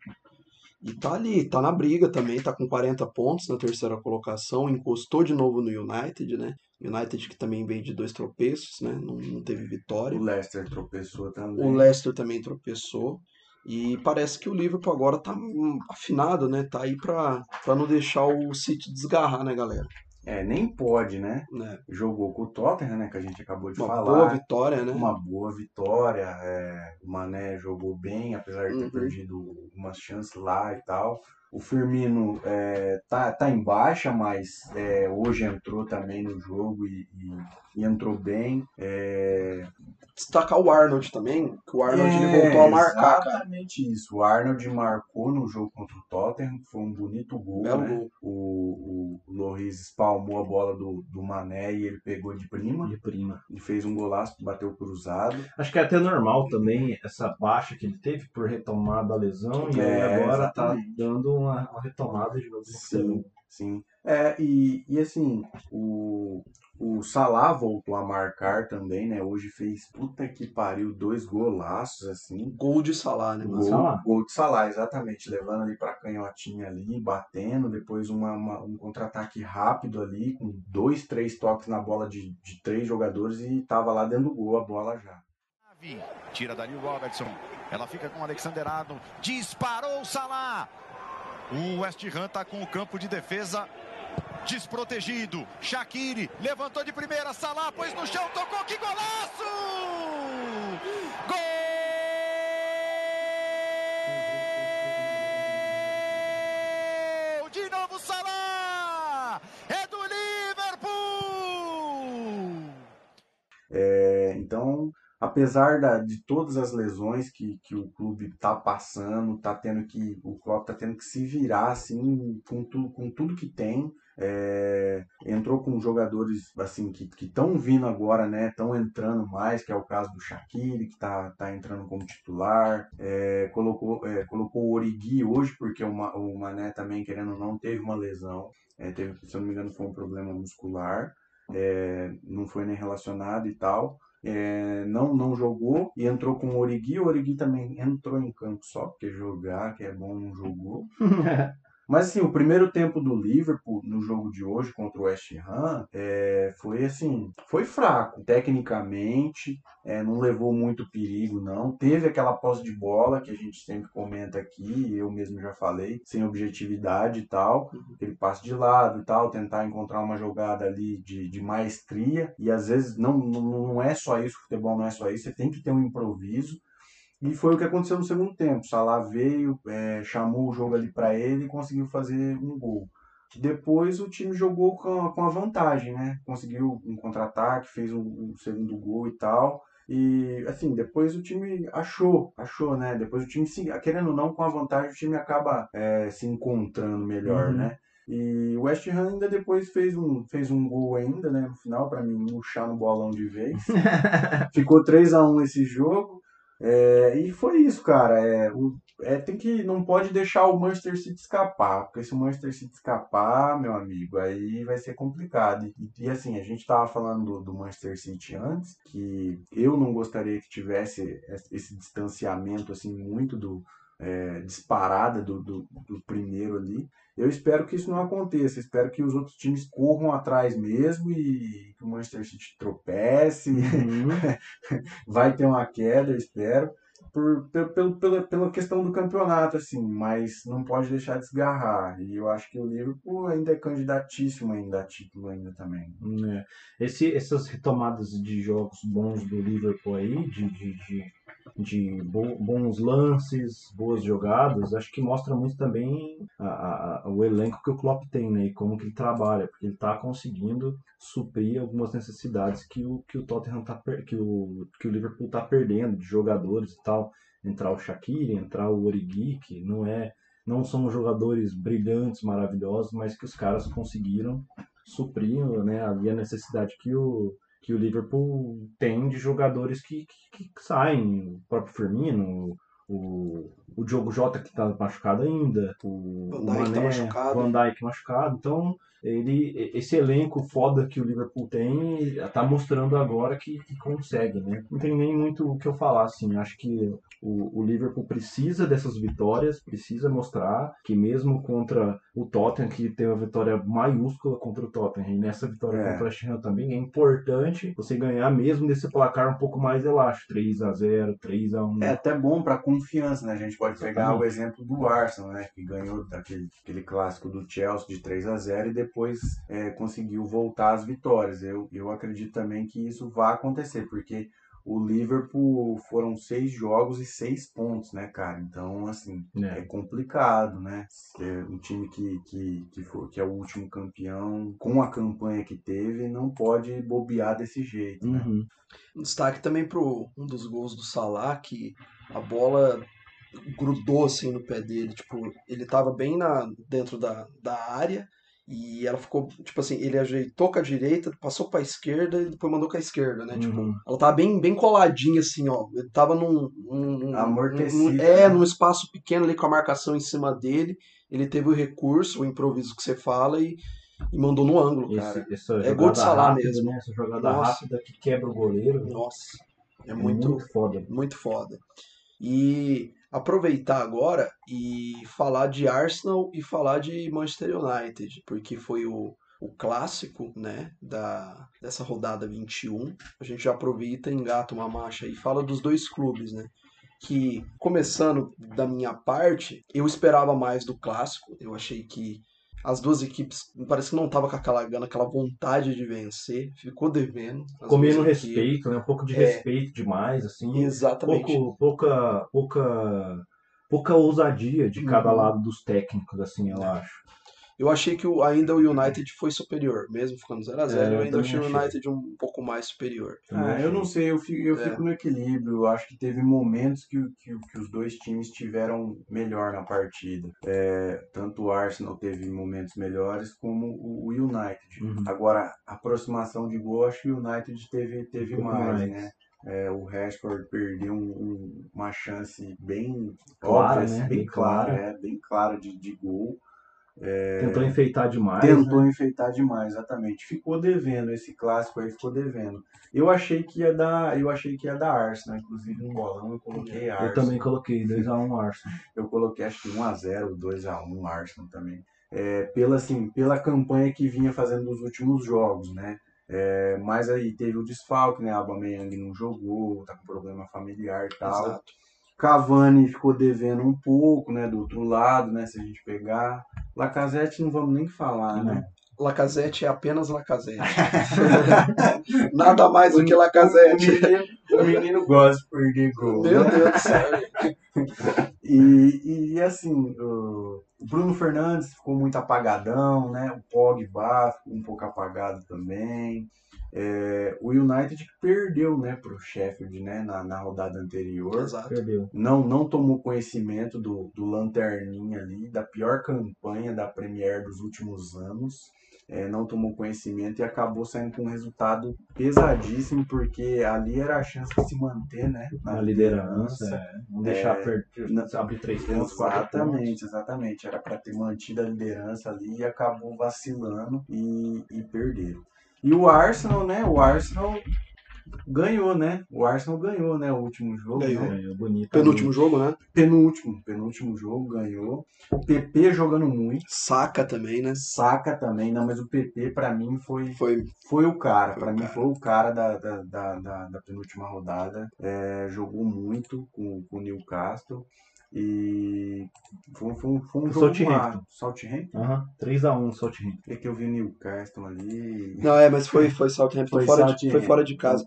E tá ali, tá na briga também, tá com 40 pontos na terceira colocação, encostou de novo no United, né? United que também veio de dois tropeços, né? Não, não teve vitória. O Leicester tropeçou também. O Leicester também tropeçou. E parece que o Liverpool agora tá hum, afinado, né? Tá aí pra, pra não deixar o City desgarrar, né, galera? É, nem pode, né? Né? Jogou com o Tottenham, né? Que a gente acabou de Uma falar. boa vitória, né? Uma boa vitória. é, o Mané jogou bem, apesar de ter Uhum. perdido algumas chances lá e tal. O Firmino é, tá, tá em baixa, mas é, hoje entrou também no jogo e, e- e entrou bem. É, Destacar o Arnold também, que o Arnold ele É, voltou a marcar, cara. Exatamente isso. O Arnold marcou no jogo contra o Tottenham, foi um bonito gol, Belo né? gol. O, o Loris espalmou a bola do, do Mané e ele pegou de prima. De prima. E fez um golaço, bateu cruzado. Acho que é até normal também essa baixa que ele teve por retomar da lesão e aí É, agora tá exatamente. dando uma, uma retomada de novo. Sim, sim. É, e, e assim, o, o Salah voltou a marcar também, né? Hoje fez, puta que pariu, dois golaços, assim. Gol de Salah, né? Gol, Salah. gol de Salah, exatamente. Levando ali pra canhotinha ali, batendo. Depois uma, uma- um contra-ataque rápido ali, com dois, três toques na bola de, de três jogadores e tava lá dentro do gol a bola já. Tira dali o Robertson. Ela fica com o Alexander Arnold. Disparou o Salah. O West Ham tá com o campo de defesa desprotegido. Shaqiri levantou de primeira. Salah pôs no chão, tocou. Que golaço! Gol! Apesar da- de todas as lesões que, que o clube tá passando, tá tendo que o Klopp tá tendo que se virar assim com, tu, com tudo que tem. É, entrou com jogadores assim que estão vindo agora, né? Estão entrando mais, que é o caso do Shaqiri, que tá, tá entrando como titular. É, colocou, é, colocou o Origi hoje, porque o, o Mané também, querendo não, teve uma lesão. É, teve, se eu não me engano, foi um problema muscular. É, não foi nem relacionado e tal. É, não, não jogou e entrou com o Origi. O Origi também entrou em campo só porque jogar, que é bom, não jogou. Mas assim, o primeiro tempo do Liverpool no jogo de hoje contra o West Ham é, foi assim, foi fraco tecnicamente, é, não levou muito perigo não. Teve aquela posse de bola que a gente sempre comenta aqui, eu mesmo já falei, sem objetividade e tal, aquele passe de lado e tal, tentar encontrar uma jogada ali de, de maestria e às vezes não, não, é só isso, futebol não é só isso, você tem que ter um improviso. E foi o que aconteceu no segundo tempo. Salah veio, é, chamou o jogo ali para ele e conseguiu fazer um gol. Depois o time jogou com a, com a vantagem, né? Conseguiu um contra-ataque, fez um, um segundo gol e tal. E assim, depois o time achou, achou, né? Depois o time, se, querendo ou não, com a vantagem, o time acaba é, se encontrando melhor, Uhum. né? E o West Ham ainda depois fez um, fez um gol ainda, né? No final, para mim, murchar no bolão de vez. Ficou 3 a 1 esse jogo. É, e foi isso, cara. É, o, é, tem que, não pode deixar o Manchester City escapar, porque se o Manchester City escapar, meu amigo, aí vai ser complicado. E, e, assim, a gente tava falando do, do Manchester City antes, que eu não gostaria que tivesse esse distanciamento assim muito do é, disparada do, do, do primeiro ali. Eu espero que isso não aconteça. Espero que os outros times corram atrás mesmo e que o Manchester City tropece. Uhum. Vai ter uma queda, eu espero. Por, pelo, pelo, pela, pela questão do campeonato, assim, mas não pode deixar desgarrar. E eu acho que o Liverpool ainda é candidatíssimo ainda a título ainda também. É. Esse, essas retomadas de jogos bons do Liverpool aí, de, de, de, de bo- bons lances, boas jogadas, acho que mostra muito também a- a- o elenco que o Klopp tem, né? E como que ele trabalha, porque ele está conseguindo suprir algumas necessidades que o, que o Tottenham tá que o, que o Liverpool tá perdendo de jogadores e tal. Entrar o Shaqiri, entrar o Origi, que não é não são jogadores brilhantes, maravilhosos, mas que os caras conseguiram suprir né, ali a necessidade que o, que o Liverpool tem de jogadores que, que, que saem, o próprio Firmino, o, o Diogo Jota que tá machucado ainda, o, Van Dijk tá machucado. Van Dijk machucado. Então, ele, esse elenco foda que o Liverpool tem, tá mostrando agora que, que consegue, né? Não tem nem muito o que eu falar, assim. Acho que o, o Liverpool precisa dessas vitórias, precisa mostrar que mesmo contra o Tottenham, que teve uma vitória maiúscula contra o Tottenham, e nessa vitória É. contra o West Ham também, é importante você ganhar mesmo desse placar um pouco mais elástico, 3 a 0 3 a 1 É até bom para confiança, né? A gente pode pegar Exatamente. o exemplo do Arsenal, né? Que ganhou daquele aquele clássico do Chelsea de 3 a 0 e depois é, conseguiu voltar às vitórias. Eu, eu acredito também que isso vai acontecer, porque o Liverpool foram seis jogos e seis pontos, né, cara? Então, assim, né? é complicado, né? É um time que, que, que, for, que é o último campeão, com a campanha que teve, não pode bobear desse jeito, né? Uhum. Um destaque também pro um dos gols do Salah, que a bola grudou assim no pé dele. Tipo, ele tava bem na, dentro da, da área e ela ficou, tipo assim, ele ajeitou com a direita, passou pra esquerda e depois mandou com a esquerda, né? Tipo, Uhum. ela tava bem, bem coladinha assim, ó. Ele tava num. num- Amortecida, num- é, né? num espaço pequeno ali com a marcação em cima dele. Ele teve o recurso, o improviso que você fala e, e mandou no ângulo, cara. Esse, essa É gol de Salah mesmo. Né? Essa jogada Nossa. rápida que quebra o goleiro. Nossa, é É muito, muito foda. muito foda. E aproveitar agora e falar de Arsenal e falar de Manchester United, porque foi o, o clássico, né, da, dessa rodada 21. A gente já aproveita, engata uma marcha e fala dos dois clubes, né? Que, começando da minha parte, eu esperava mais do clássico. Eu achei que as duas equipes, parece que não tava com aquela gana, aquela vontade de vencer. Ficou devendo. Comendo respeito, né? Um pouco de É. respeito demais, assim. Exatamente. Pouco, pouca, pouca, pouca ousadia de cada Uhum. lado dos técnicos, assim, eu É. acho. Eu achei que o- ainda o United foi superior, mesmo ficando 0x0. É, eu eu ainda achei o. United um pouco mais superior. Também Ah, eu não sei, eu fico, eu É. fico no equilíbrio. Eu acho que teve momentos que, que, que os dois times tiveram melhor na partida. É, tanto o Arsenal teve momentos melhores como o, o United. Uhum. Agora, aproximação de gol, acho que o United teve, teve Um mais, mais. né? É, o Rashford perdeu um- um- uma chance bem Clara, óbvia, assim, né? bem, Bem clara, clara. é, bem clara de, de gol. Tentou enfeitar demais. Tentou né? enfeitar demais, exatamente. Ficou devendo esse clássico aí, ficou devendo. Eu achei que ia dar, eu achei que ia dar Arsenal, inclusive no bolão eu coloquei Arsenal. Eu também coloquei 2x1 Arsenal. Eu coloquei acho que 1 a 0, 2 a 1 Arsenal também. É, pela assim, pela campanha que vinha fazendo nos últimos jogos, né? É, mas aí teve o desfalque, né? Aubameyang não jogou, tá com problema familiar e tal. Exato. Cavani ficou devendo um pouco, né? Do outro lado, né? Se a gente pegar. Lacazette não vamos nem falar, né? Lacazette é apenas Lacazette. Nada mais do que Lacazette. O menino, o menino gosta de perder gol. Meu né? Deus do céu. E, e assim, o Bruno Fernandes ficou muito apagadão, né? O Pogba ficou um pouco apagado também. É, o United perdeu, né, pro Sheffield, né, na, na rodada anterior. Exato. Perdeu. Não, não tomou conhecimento do, do Lanterninha ali, da pior campanha da Premier dos últimos anos. É, não tomou conhecimento e acabou saindo com um resultado pesadíssimo, porque ali era a chance de se manter, né, Na liderança. é. Não deixar É, perder, na- abrir três pontos, quatro pontos. Exatamente, exatamente. Era para ter mantido a liderança ali e acabou vacilando e, e perderam. E o Arsenal, né? O Arsenal ganhou, né? O Arsenal ganhou, né? O último jogo. Ganhou. né? Ganhou bonito. Penúltimo jogo, né? Penúltimo, penúltimo jogo ganhou. O PP jogando muito. Saca também, né? Saca também, não, mas o PP pra mim foi, Foi foi o cara. Foi Pra o mim cara. foi o cara da, da, da, da, da penúltima rodada. É, jogou muito com, com o Newcastle. E foi, foi, um- foi um jogo Southampton. Southampton? Aham, 3x1 Southampton. É que eu vi o Newcastle ali. Não, é, mas foi, foi Southampton Foi fora, de, Southampton. foi fora de casa.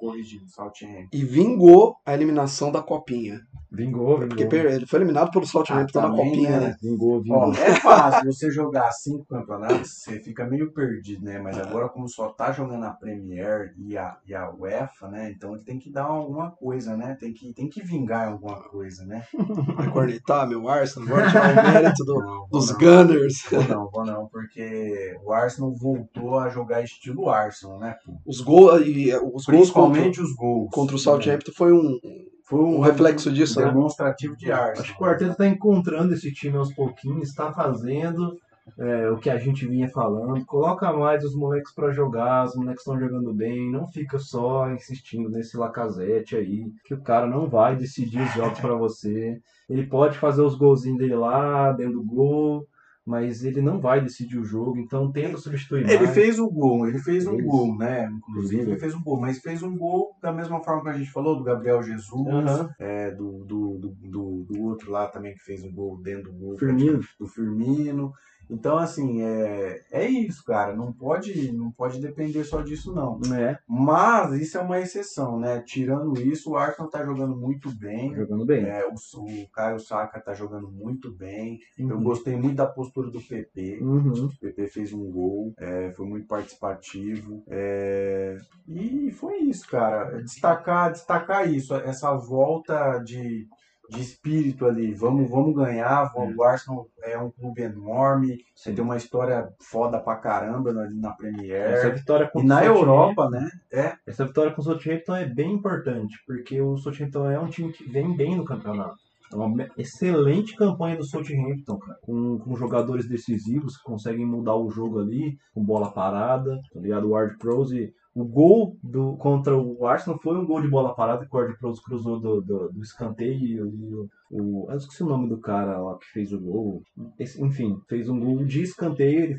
E vingou a eliminação da Copinha. Vingou, vingou. Porque ele foi eliminado pelo Southampton Ah, na também, Copinha, né? né? Vingou, vingou. Ó, é fácil você jogar cinco campeonatos, você fica meio perdido, né? Mas agora, como só tá jogando a Premier e a, e a UEFA, né? Então ele tem que dar alguma coisa, né? Tem que, tem que vingar alguma coisa, né? Vai cornetar, meu Arsenal, agora tirar o mérito do- Não, vou dos não. Gunners. Vou não, vou não, porque o Arsenal voltou a jogar estilo Arsenal, né? Os, gol, e, os gols contra, Principalmente os gols. contra o né? Southampton foi um, foi um Um reflexo disso, né? demonstrativo de Arsenal. Acho que o Arteta está encontrando esse time aos pouquinhos, está fazendo é, o que a gente vinha falando. Coloca mais os moleques para jogar, os moleques estão jogando bem. Não fica só insistindo nesse Lacazette aí, que o cara não vai decidir os jogos para você. Ele pode fazer os golzinhos dele lá, dentro do gol, mas ele não vai decidir o jogo. Então tenta substituir Ele mais. fez o gol, ele fez um gol, né? Inclusive, ele fez um gol, mas fez um gol da mesma forma que a gente falou, do Gabriel Jesus, Aham. é, do, do, do, do, do outro lá também que fez um gol dentro do gol. Firmino. Do Firmino. Então, assim, é, é isso, cara. Não pode, não pode depender só disso, não. É, Mas isso é uma exceção, né? Tirando isso, o Arsenal tá jogando muito bem. jogando bem. É, o, o Caio Saka tá jogando muito bem. Eu Uhum. gostei muito da postura do PP. Uhum. O PP fez um gol, é, foi muito participativo. é, e foi isso, cara. Destacar, destacar isso, essa volta de, de espírito ali. Vamos, vamos ganhar. vamos- O Arsenal é um clube enorme. Você tem uma história foda pra caramba na, na Essa Premier. vitória E na Europa, né? É, Essa vitória com o Southampton é bem importante, porque o Southampton é um time que vem bem no campeonato. É uma excelente campanha do Southampton, cara. Com, com jogadores decisivos que conseguem mudar o jogo ali, com bola parada, tá ligado? O Ward Prowse. O gol do, contra o Arsenal foi um gol de bola parada que o Ward Prowse cruzou do, do, do escanteio e o, o. Eu esqueci o nome do cara lá que fez o gol. Esse- enfim, fez um gol de escanteio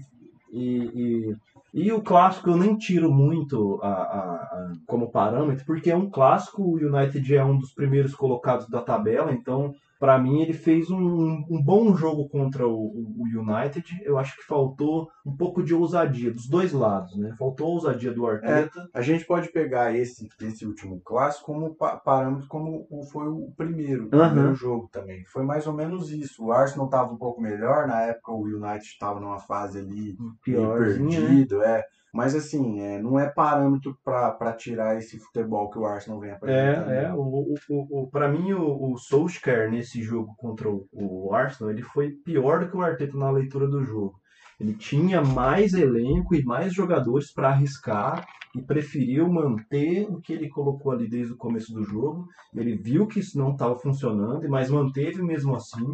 e, e e o clássico eu nem tiro muito a, a- a- como parâmetro, porque é um clássico, o United é um dos primeiros colocados da tabela, então para mim ele fez um, um bom jogo contra o, o United. Eu acho que faltou um pouco de ousadia dos dois lados, né? Faltou a ousadia do Arteta. a gente pode pegar esse, esse último clássico como pa- parâmetro, como foi o primeiro, o primeiro jogo também. Foi mais ou menos isso. O Arsenal estava um pouco melhor, na época o United estava numa fase ali meio Piorzinha, né? perdido, é. Mas assim, é, não é parâmetro para tirar esse futebol que o Arsenal vem apresentando. É, é. O, o, o, o- pra mim, o, o Solskjaer nesse jogo contra o, o Arsenal, ele foi pior do que o Arteta na leitura do jogo. Ele tinha mais elenco e mais jogadores para arriscar e preferiu manter o que ele colocou ali desde o começo do jogo. Ele viu que isso não estava funcionando, mas manteve mesmo assim.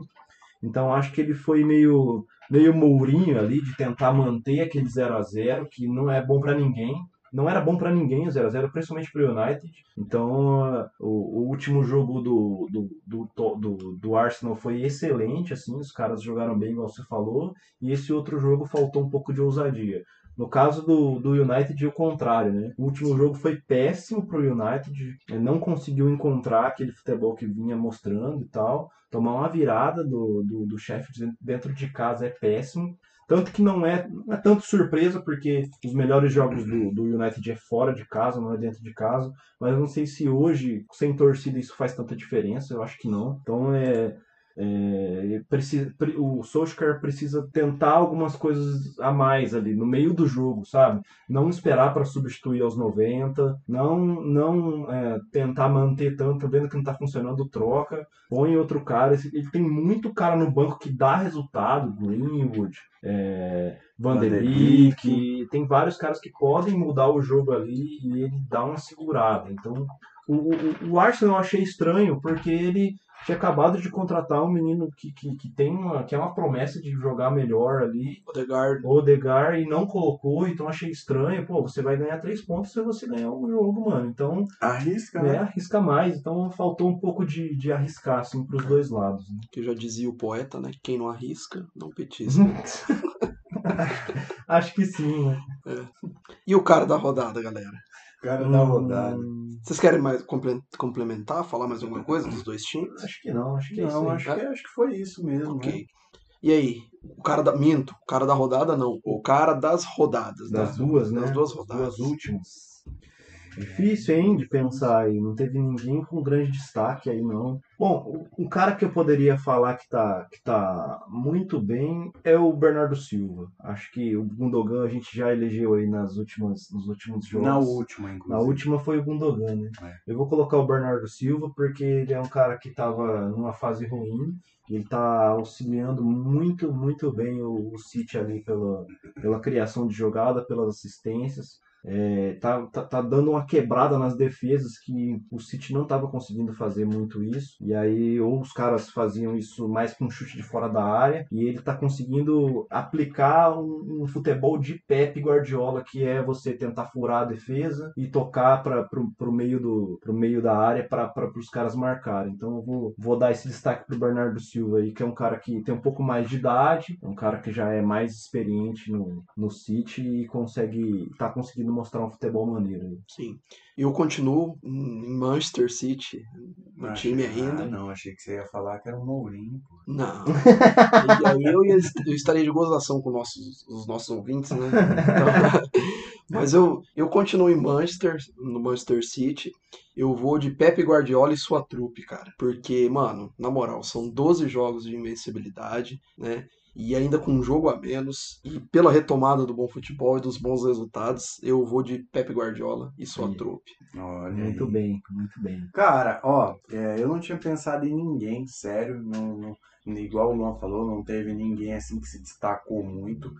Então acho que ele foi meio meio Mourinho ali de tentar manter aquele 0 a 0 que não é bom para ninguém. Não era bom para ninguém o 0 a 0 principalmente para o United. Então o, o último jogo do, do, do, do, do Arsenal foi excelente, assim, os caras jogaram bem, igual você falou, e esse outro jogo faltou um pouco de ousadia. No caso do, do United, o contrário, né? O último jogo foi péssimo pro United, eh, não conseguiu encontrar aquele futebol que vinha mostrando e tal. Tomar uma virada do, do, do Sheffield dentro de casa é péssimo. Tanto que não é, não é tanto surpresa, porque os melhores jogos do, do United é fora de casa, não é dentro de casa. Mas eu não sei se hoje, sem torcida, isso faz tanta diferença. Eu acho que não. Então é. É, precisa, pre- o Solskjaer precisa tentar algumas coisas a mais ali no meio do jogo, sabe? Não esperar para substituir aos 90, não não é, tentar manter tanto, vendo que não tá funcionando, troca, põe outro cara. Ele tem muito cara no banco que dá resultado, Greenwood, é, Van Beek, tem vários caras que podem mudar o jogo ali e ele dá uma segurada. Então, o, o, o Arsenal eu achei estranho porque ele tinha acabado de contratar um menino que, que, que tem uma, que é uma promessa de jogar melhor ali, Odegaard. o Odegar, e não colocou, então achei estranho. Pô, você vai ganhar três pontos se você ganhar um jogo, mano. Então, Arrisca, né, né? arrisca mais. Então faltou um pouco de, de arriscar, assim, pros dois lados. né? Que já dizia o poeta, né? Quem não arrisca, não petisca. Acho que sim, né? E o cara da rodada, galera? Cara da Hum, rodada. Vocês querem mais comple- complementar, falar mais alguma coisa dos dois times? Acho que não, acho que é isso. Não, aí. acho que, acho que foi isso mesmo. né? Ok. E aí, o cara da. Minto, o cara da rodada não. O cara das rodadas. Das duas, né? Das duas rodadas. Duas últimas. Difícil, hein, de pensar aí. Não teve ninguém com grande destaque aí, não. Bom, o- um cara que eu poderia falar que tá, que tá muito bem é o Bernardo Silva. Acho que o Gundogan a gente já elegeu aí nas últimas, nos últimos jogos. Na última, inclusive. Na última foi o Gundogan, né? É. Eu vou colocar o Bernardo Silva porque ele é um cara que estava numa fase ruim. Ele tá auxiliando muito, muito bem o, o City ali pela, pela criação de jogada, pelas assistências. É, tá, tá, tá dando uma quebrada nas defesas que o City não estava conseguindo fazer muito isso. E aí, ou os caras faziam isso mais com um chute de fora da área, e ele tá conseguindo aplicar um, um futebol de Pep Guardiola, que é você tentar furar a defesa e tocar para pro, meio do meio da área para os caras marcarem. Então eu vou, vou dar esse destaque pro Bernardo Silva aí, que é um cara que tem um pouco mais de idade, é um cara que já é mais experiente no, no City e consegue tá conseguindo mostrar um futebol maneiro. aí. Sim. Eu continuo em Manchester City, no Achei- time Ah, ainda. não, achei que você ia falar que era um Mourinho. pô. Não. E aí eu, ia, eu estarei de gozação com nossos, os nossos ouvintes, né? Então, mas eu, eu continuo em Manchester, no Manchester City. Eu vou de Pepe Guardiola e sua trupe, cara. Porque, mano, na moral, são 12 jogos de invencibilidade, né? E ainda com um jogo a menos. E pela retomada do bom futebol e dos bons resultados, eu vou de Pepe Guardiola e sua Sim. trupe. Olha Muito aí. bem, muito bem. Cara, ó, é, eu não tinha pensado em ninguém, sério, não, não- igual o Luan falou, não teve ninguém assim que se destacou muito.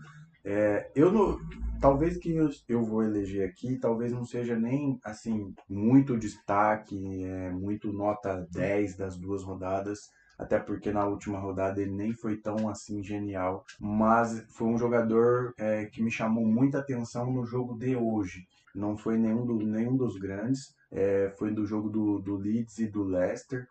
É, eu não, talvez que eu, eu vou eleger aqui, talvez não seja nem assim muito destaque, é, muito nota 10 das duas rodadas, até porque na última rodada ele nem foi tão assim genial, mas foi um jogador é, que me chamou muita atenção no jogo de hoje. Não foi nenhum, do, nenhum dos grandes, é, foi do jogo do, do Leeds e do Leicester.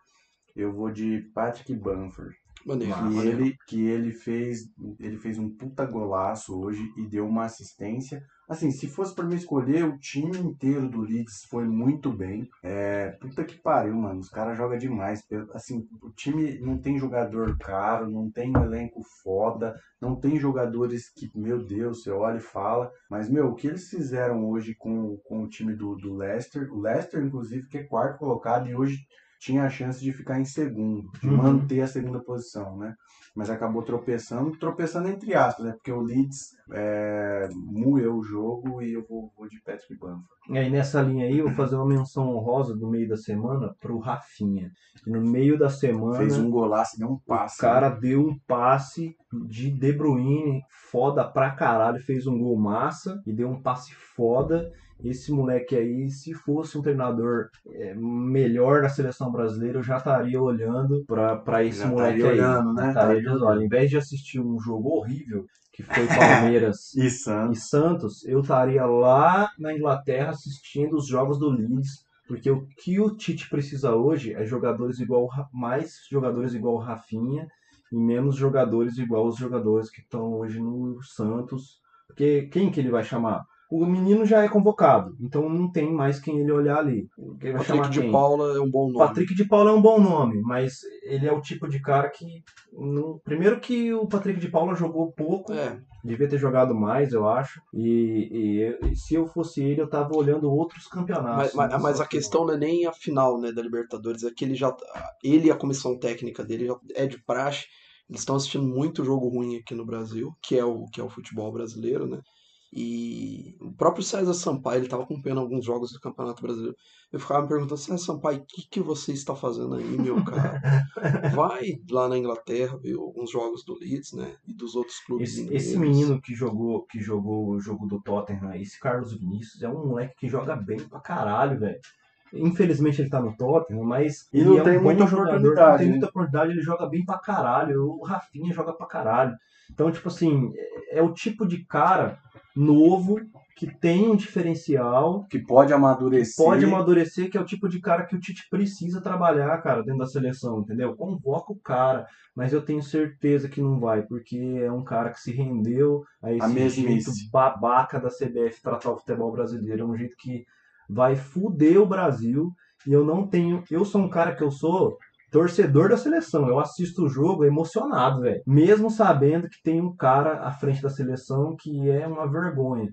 Eu vou de Patrick Bamford Maneiro, que maneiro. ele que ele fez ele fez um puta golaço hoje e deu uma assistência assim se fosse pra me escolher o time inteiro do Leeds foi muito bem. É, puta que pariu mano os caras jogam demais. Assim o time não tem jogador caro não tem um elenco foda não tem jogadores que meu Deus você olha e fala. Mas meu o que eles fizeram hoje com, com o time do, do Leicester o Leicester inclusive que é quarto colocado e hoje tinha a chance de ficar em segundo, de Uhum. manter a segunda posição, né? Mas acabou tropeçando, tropeçando entre aspas, né? Porque o Leeds é, moeu o jogo e eu vou, vou de Patrick Bamford. E aí nessa linha aí, eu vou fazer uma menção honrosa do meio da semana pro Rafinha. Que no meio da semana, Fez um golaço, deu um passe. o cara deu um passe de De Bruyne foda pra caralho, fez um gol massa e deu um passe foda. Esse moleque aí, se fosse um treinador é, melhor da seleção brasileira, eu já estaria olhando pra esse Já moleque aí. olhando, né? Estaria Estaria olhando. Ao invés de assistir um jogo horrível, que foi Palmeiras E e Santos. Santos, eu estaria lá na Inglaterra assistindo os jogos do Leeds, porque o que o Tite precisa hoje é jogadores igual mais jogadores igual o Rafinha e menos jogadores igual os jogadores que estão hoje no Santos. Porque quem que ele vai chamar? O menino já é convocado, então não tem mais quem ele olhar ali. Ele Patrick de quem? Paula é um bom nome. Patrick de Paula é um bom nome, mas ele é o tipo de cara que. não- Primeiro que o Patrick de Paula jogou pouco, É, devia ter jogado mais, eu acho. E, e- e se eu fosse ele, eu tava olhando outros campeonatos. Mas, mas- mas a questão não é nem a final né, da Libertadores, é que ele já. Ele e a comissão técnica dele já é de praxe. Eles estão assistindo muito jogo ruim aqui no Brasil, que é o, que é o futebol brasileiro, né? E o próprio César Sampaio, ele estava acompanhando alguns jogos do Campeonato Brasileiro. Eu ficava me perguntando, César Sampaio, o que, que você está fazendo aí, meu cara? Vai lá na Inglaterra ver alguns jogos do Leeds, né? E dos outros clubes Esse, esse menino que jogou, que jogou o jogo do Tottenham, esse Carlos Vinícius, é um moleque que joga bem pra caralho, velho. Infelizmente ele tá no Tottenham, mas E ele não é um tem bom muita jogador, oportunidade, Não tem né? muita oportunidade, ele joga bem pra caralho. O Rafinha joga pra caralho. Então, tipo assim, é, é o tipo de cara novo que tem um diferencial, Que pode amadurecer. pode amadurecer, que é o tipo de cara que o Tite precisa trabalhar, cara, dentro da seleção, entendeu? Convoca o cara, mas eu tenho certeza que não vai, porque é um cara que se rendeu a esse A jeito babaca da CBF tratar o futebol brasileiro. É um jeito que vai fuder o Brasil. E eu não tenho. Eu sou um cara que eu sou torcedor da seleção. Eu assisto o jogo emocionado, velho. Mesmo sabendo que tem um cara à frente da seleção que é uma vergonha.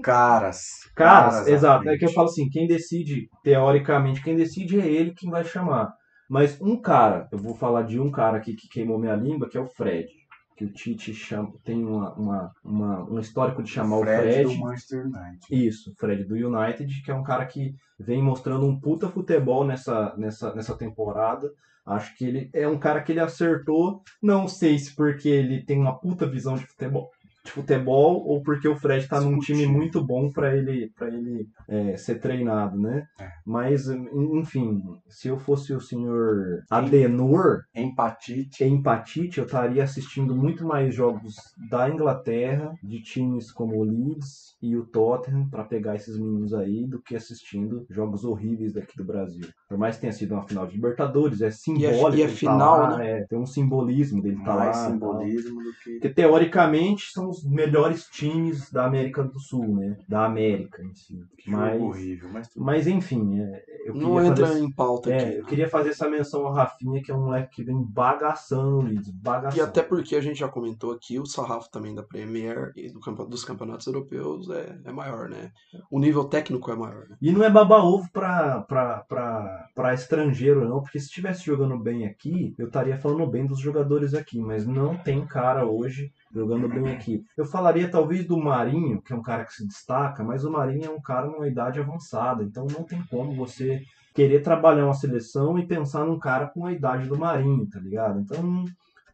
Caras. Caras, à exato. É que eu falo assim, quem decide, teoricamente, quem decide é ele quem vai chamar. Mas um cara, eu vou falar de um cara aqui que queimou minha língua, que é o Fred. Que o Tite chama, tem uma, uma, uma- um histórico de chamar o Fred, Fred. do Manchester United. Isso, Fred do United, que é um cara que vem mostrando um puta futebol nessa, nessa, nessa temporada. Acho que ele é um cara que ele acertou. Não sei se porque ele tem uma puta visão de futebol. De futebol ou porque o Fred tá num time muito bom para ele para ele é, ser treinado, né? É. Mas enfim, se eu fosse o senhor Adenor Empatite. empatite, eu estaria assistindo muito mais jogos da Inglaterra, de times como o Leeds e o Tottenham, para pegar esses meninos aí, do que assistindo jogos horríveis daqui do Brasil. Por mais que tenha sido uma final de Libertadores, é simbólico. e é ele tá final, lá, né? é, tem um simbolismo dele tá mais lá. simbolismo do que. Porque teoricamente são os melhores times da América do Sul, né? Da América em si. que jogo Mas, horrível. Mas tudo mas enfim, é, eu Não queria entra fazer... em pauta É, aqui. eu queria fazer essa menção ao Rafinha, que é um moleque que vem bagaçando o Leeds, bagaçando. E até porque a gente já comentou aqui, o sarrafo também da Premier e do campe- dos campeonatos europeus é, é maior, né? O nível técnico é maior, né? E não é baba-ovo pra, pra, pra, pra estrangeiro, não, porque se estivesse jogando bem aqui, eu estaria falando bem dos jogadores aqui, mas não tem cara hoje jogando bem aqui. Eu falaria talvez do Marinho, que é um cara que se destaca, mas o Marinho é um cara numa idade avançada, então não tem como você querer trabalhar uma seleção e pensar num cara com a idade do Marinho, tá ligado? Então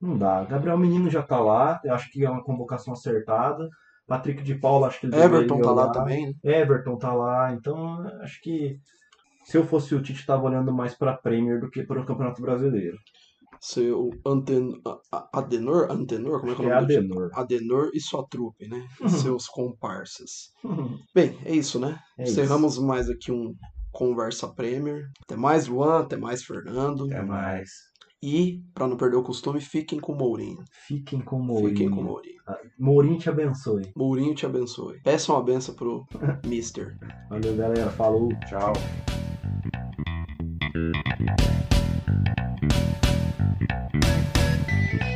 não, dá. Gabriel Menino já tá lá, eu acho que é uma convocação acertada. Patrick de Paula, acho que ele Everton tá lá olhar. também, né? Everton tá lá, então acho que se eu fosse o Tite, tava olhando mais pra Premier do que para o Campeonato Brasileiro. Seu Anten... Adenor? Antenor? Como é que é o É nome time? Adenor. Adenor e sua trupe, né? Uhum. Seus comparsas. Bem, é isso, né? É isso. Encerramos mais aqui um Conversa Premier. Até mais, Luan. Até mais, Fernando. É mais. E, pra não perder o costume, fiquem com o Mourinho. Fiquem com o Mourinho. Fiquem com o Mourinho. Mourinho te abençoe. Mourinho te abençoe. Peçam uma benção pro Mister. Valeu, galera. Falou. Tchau. Thank you.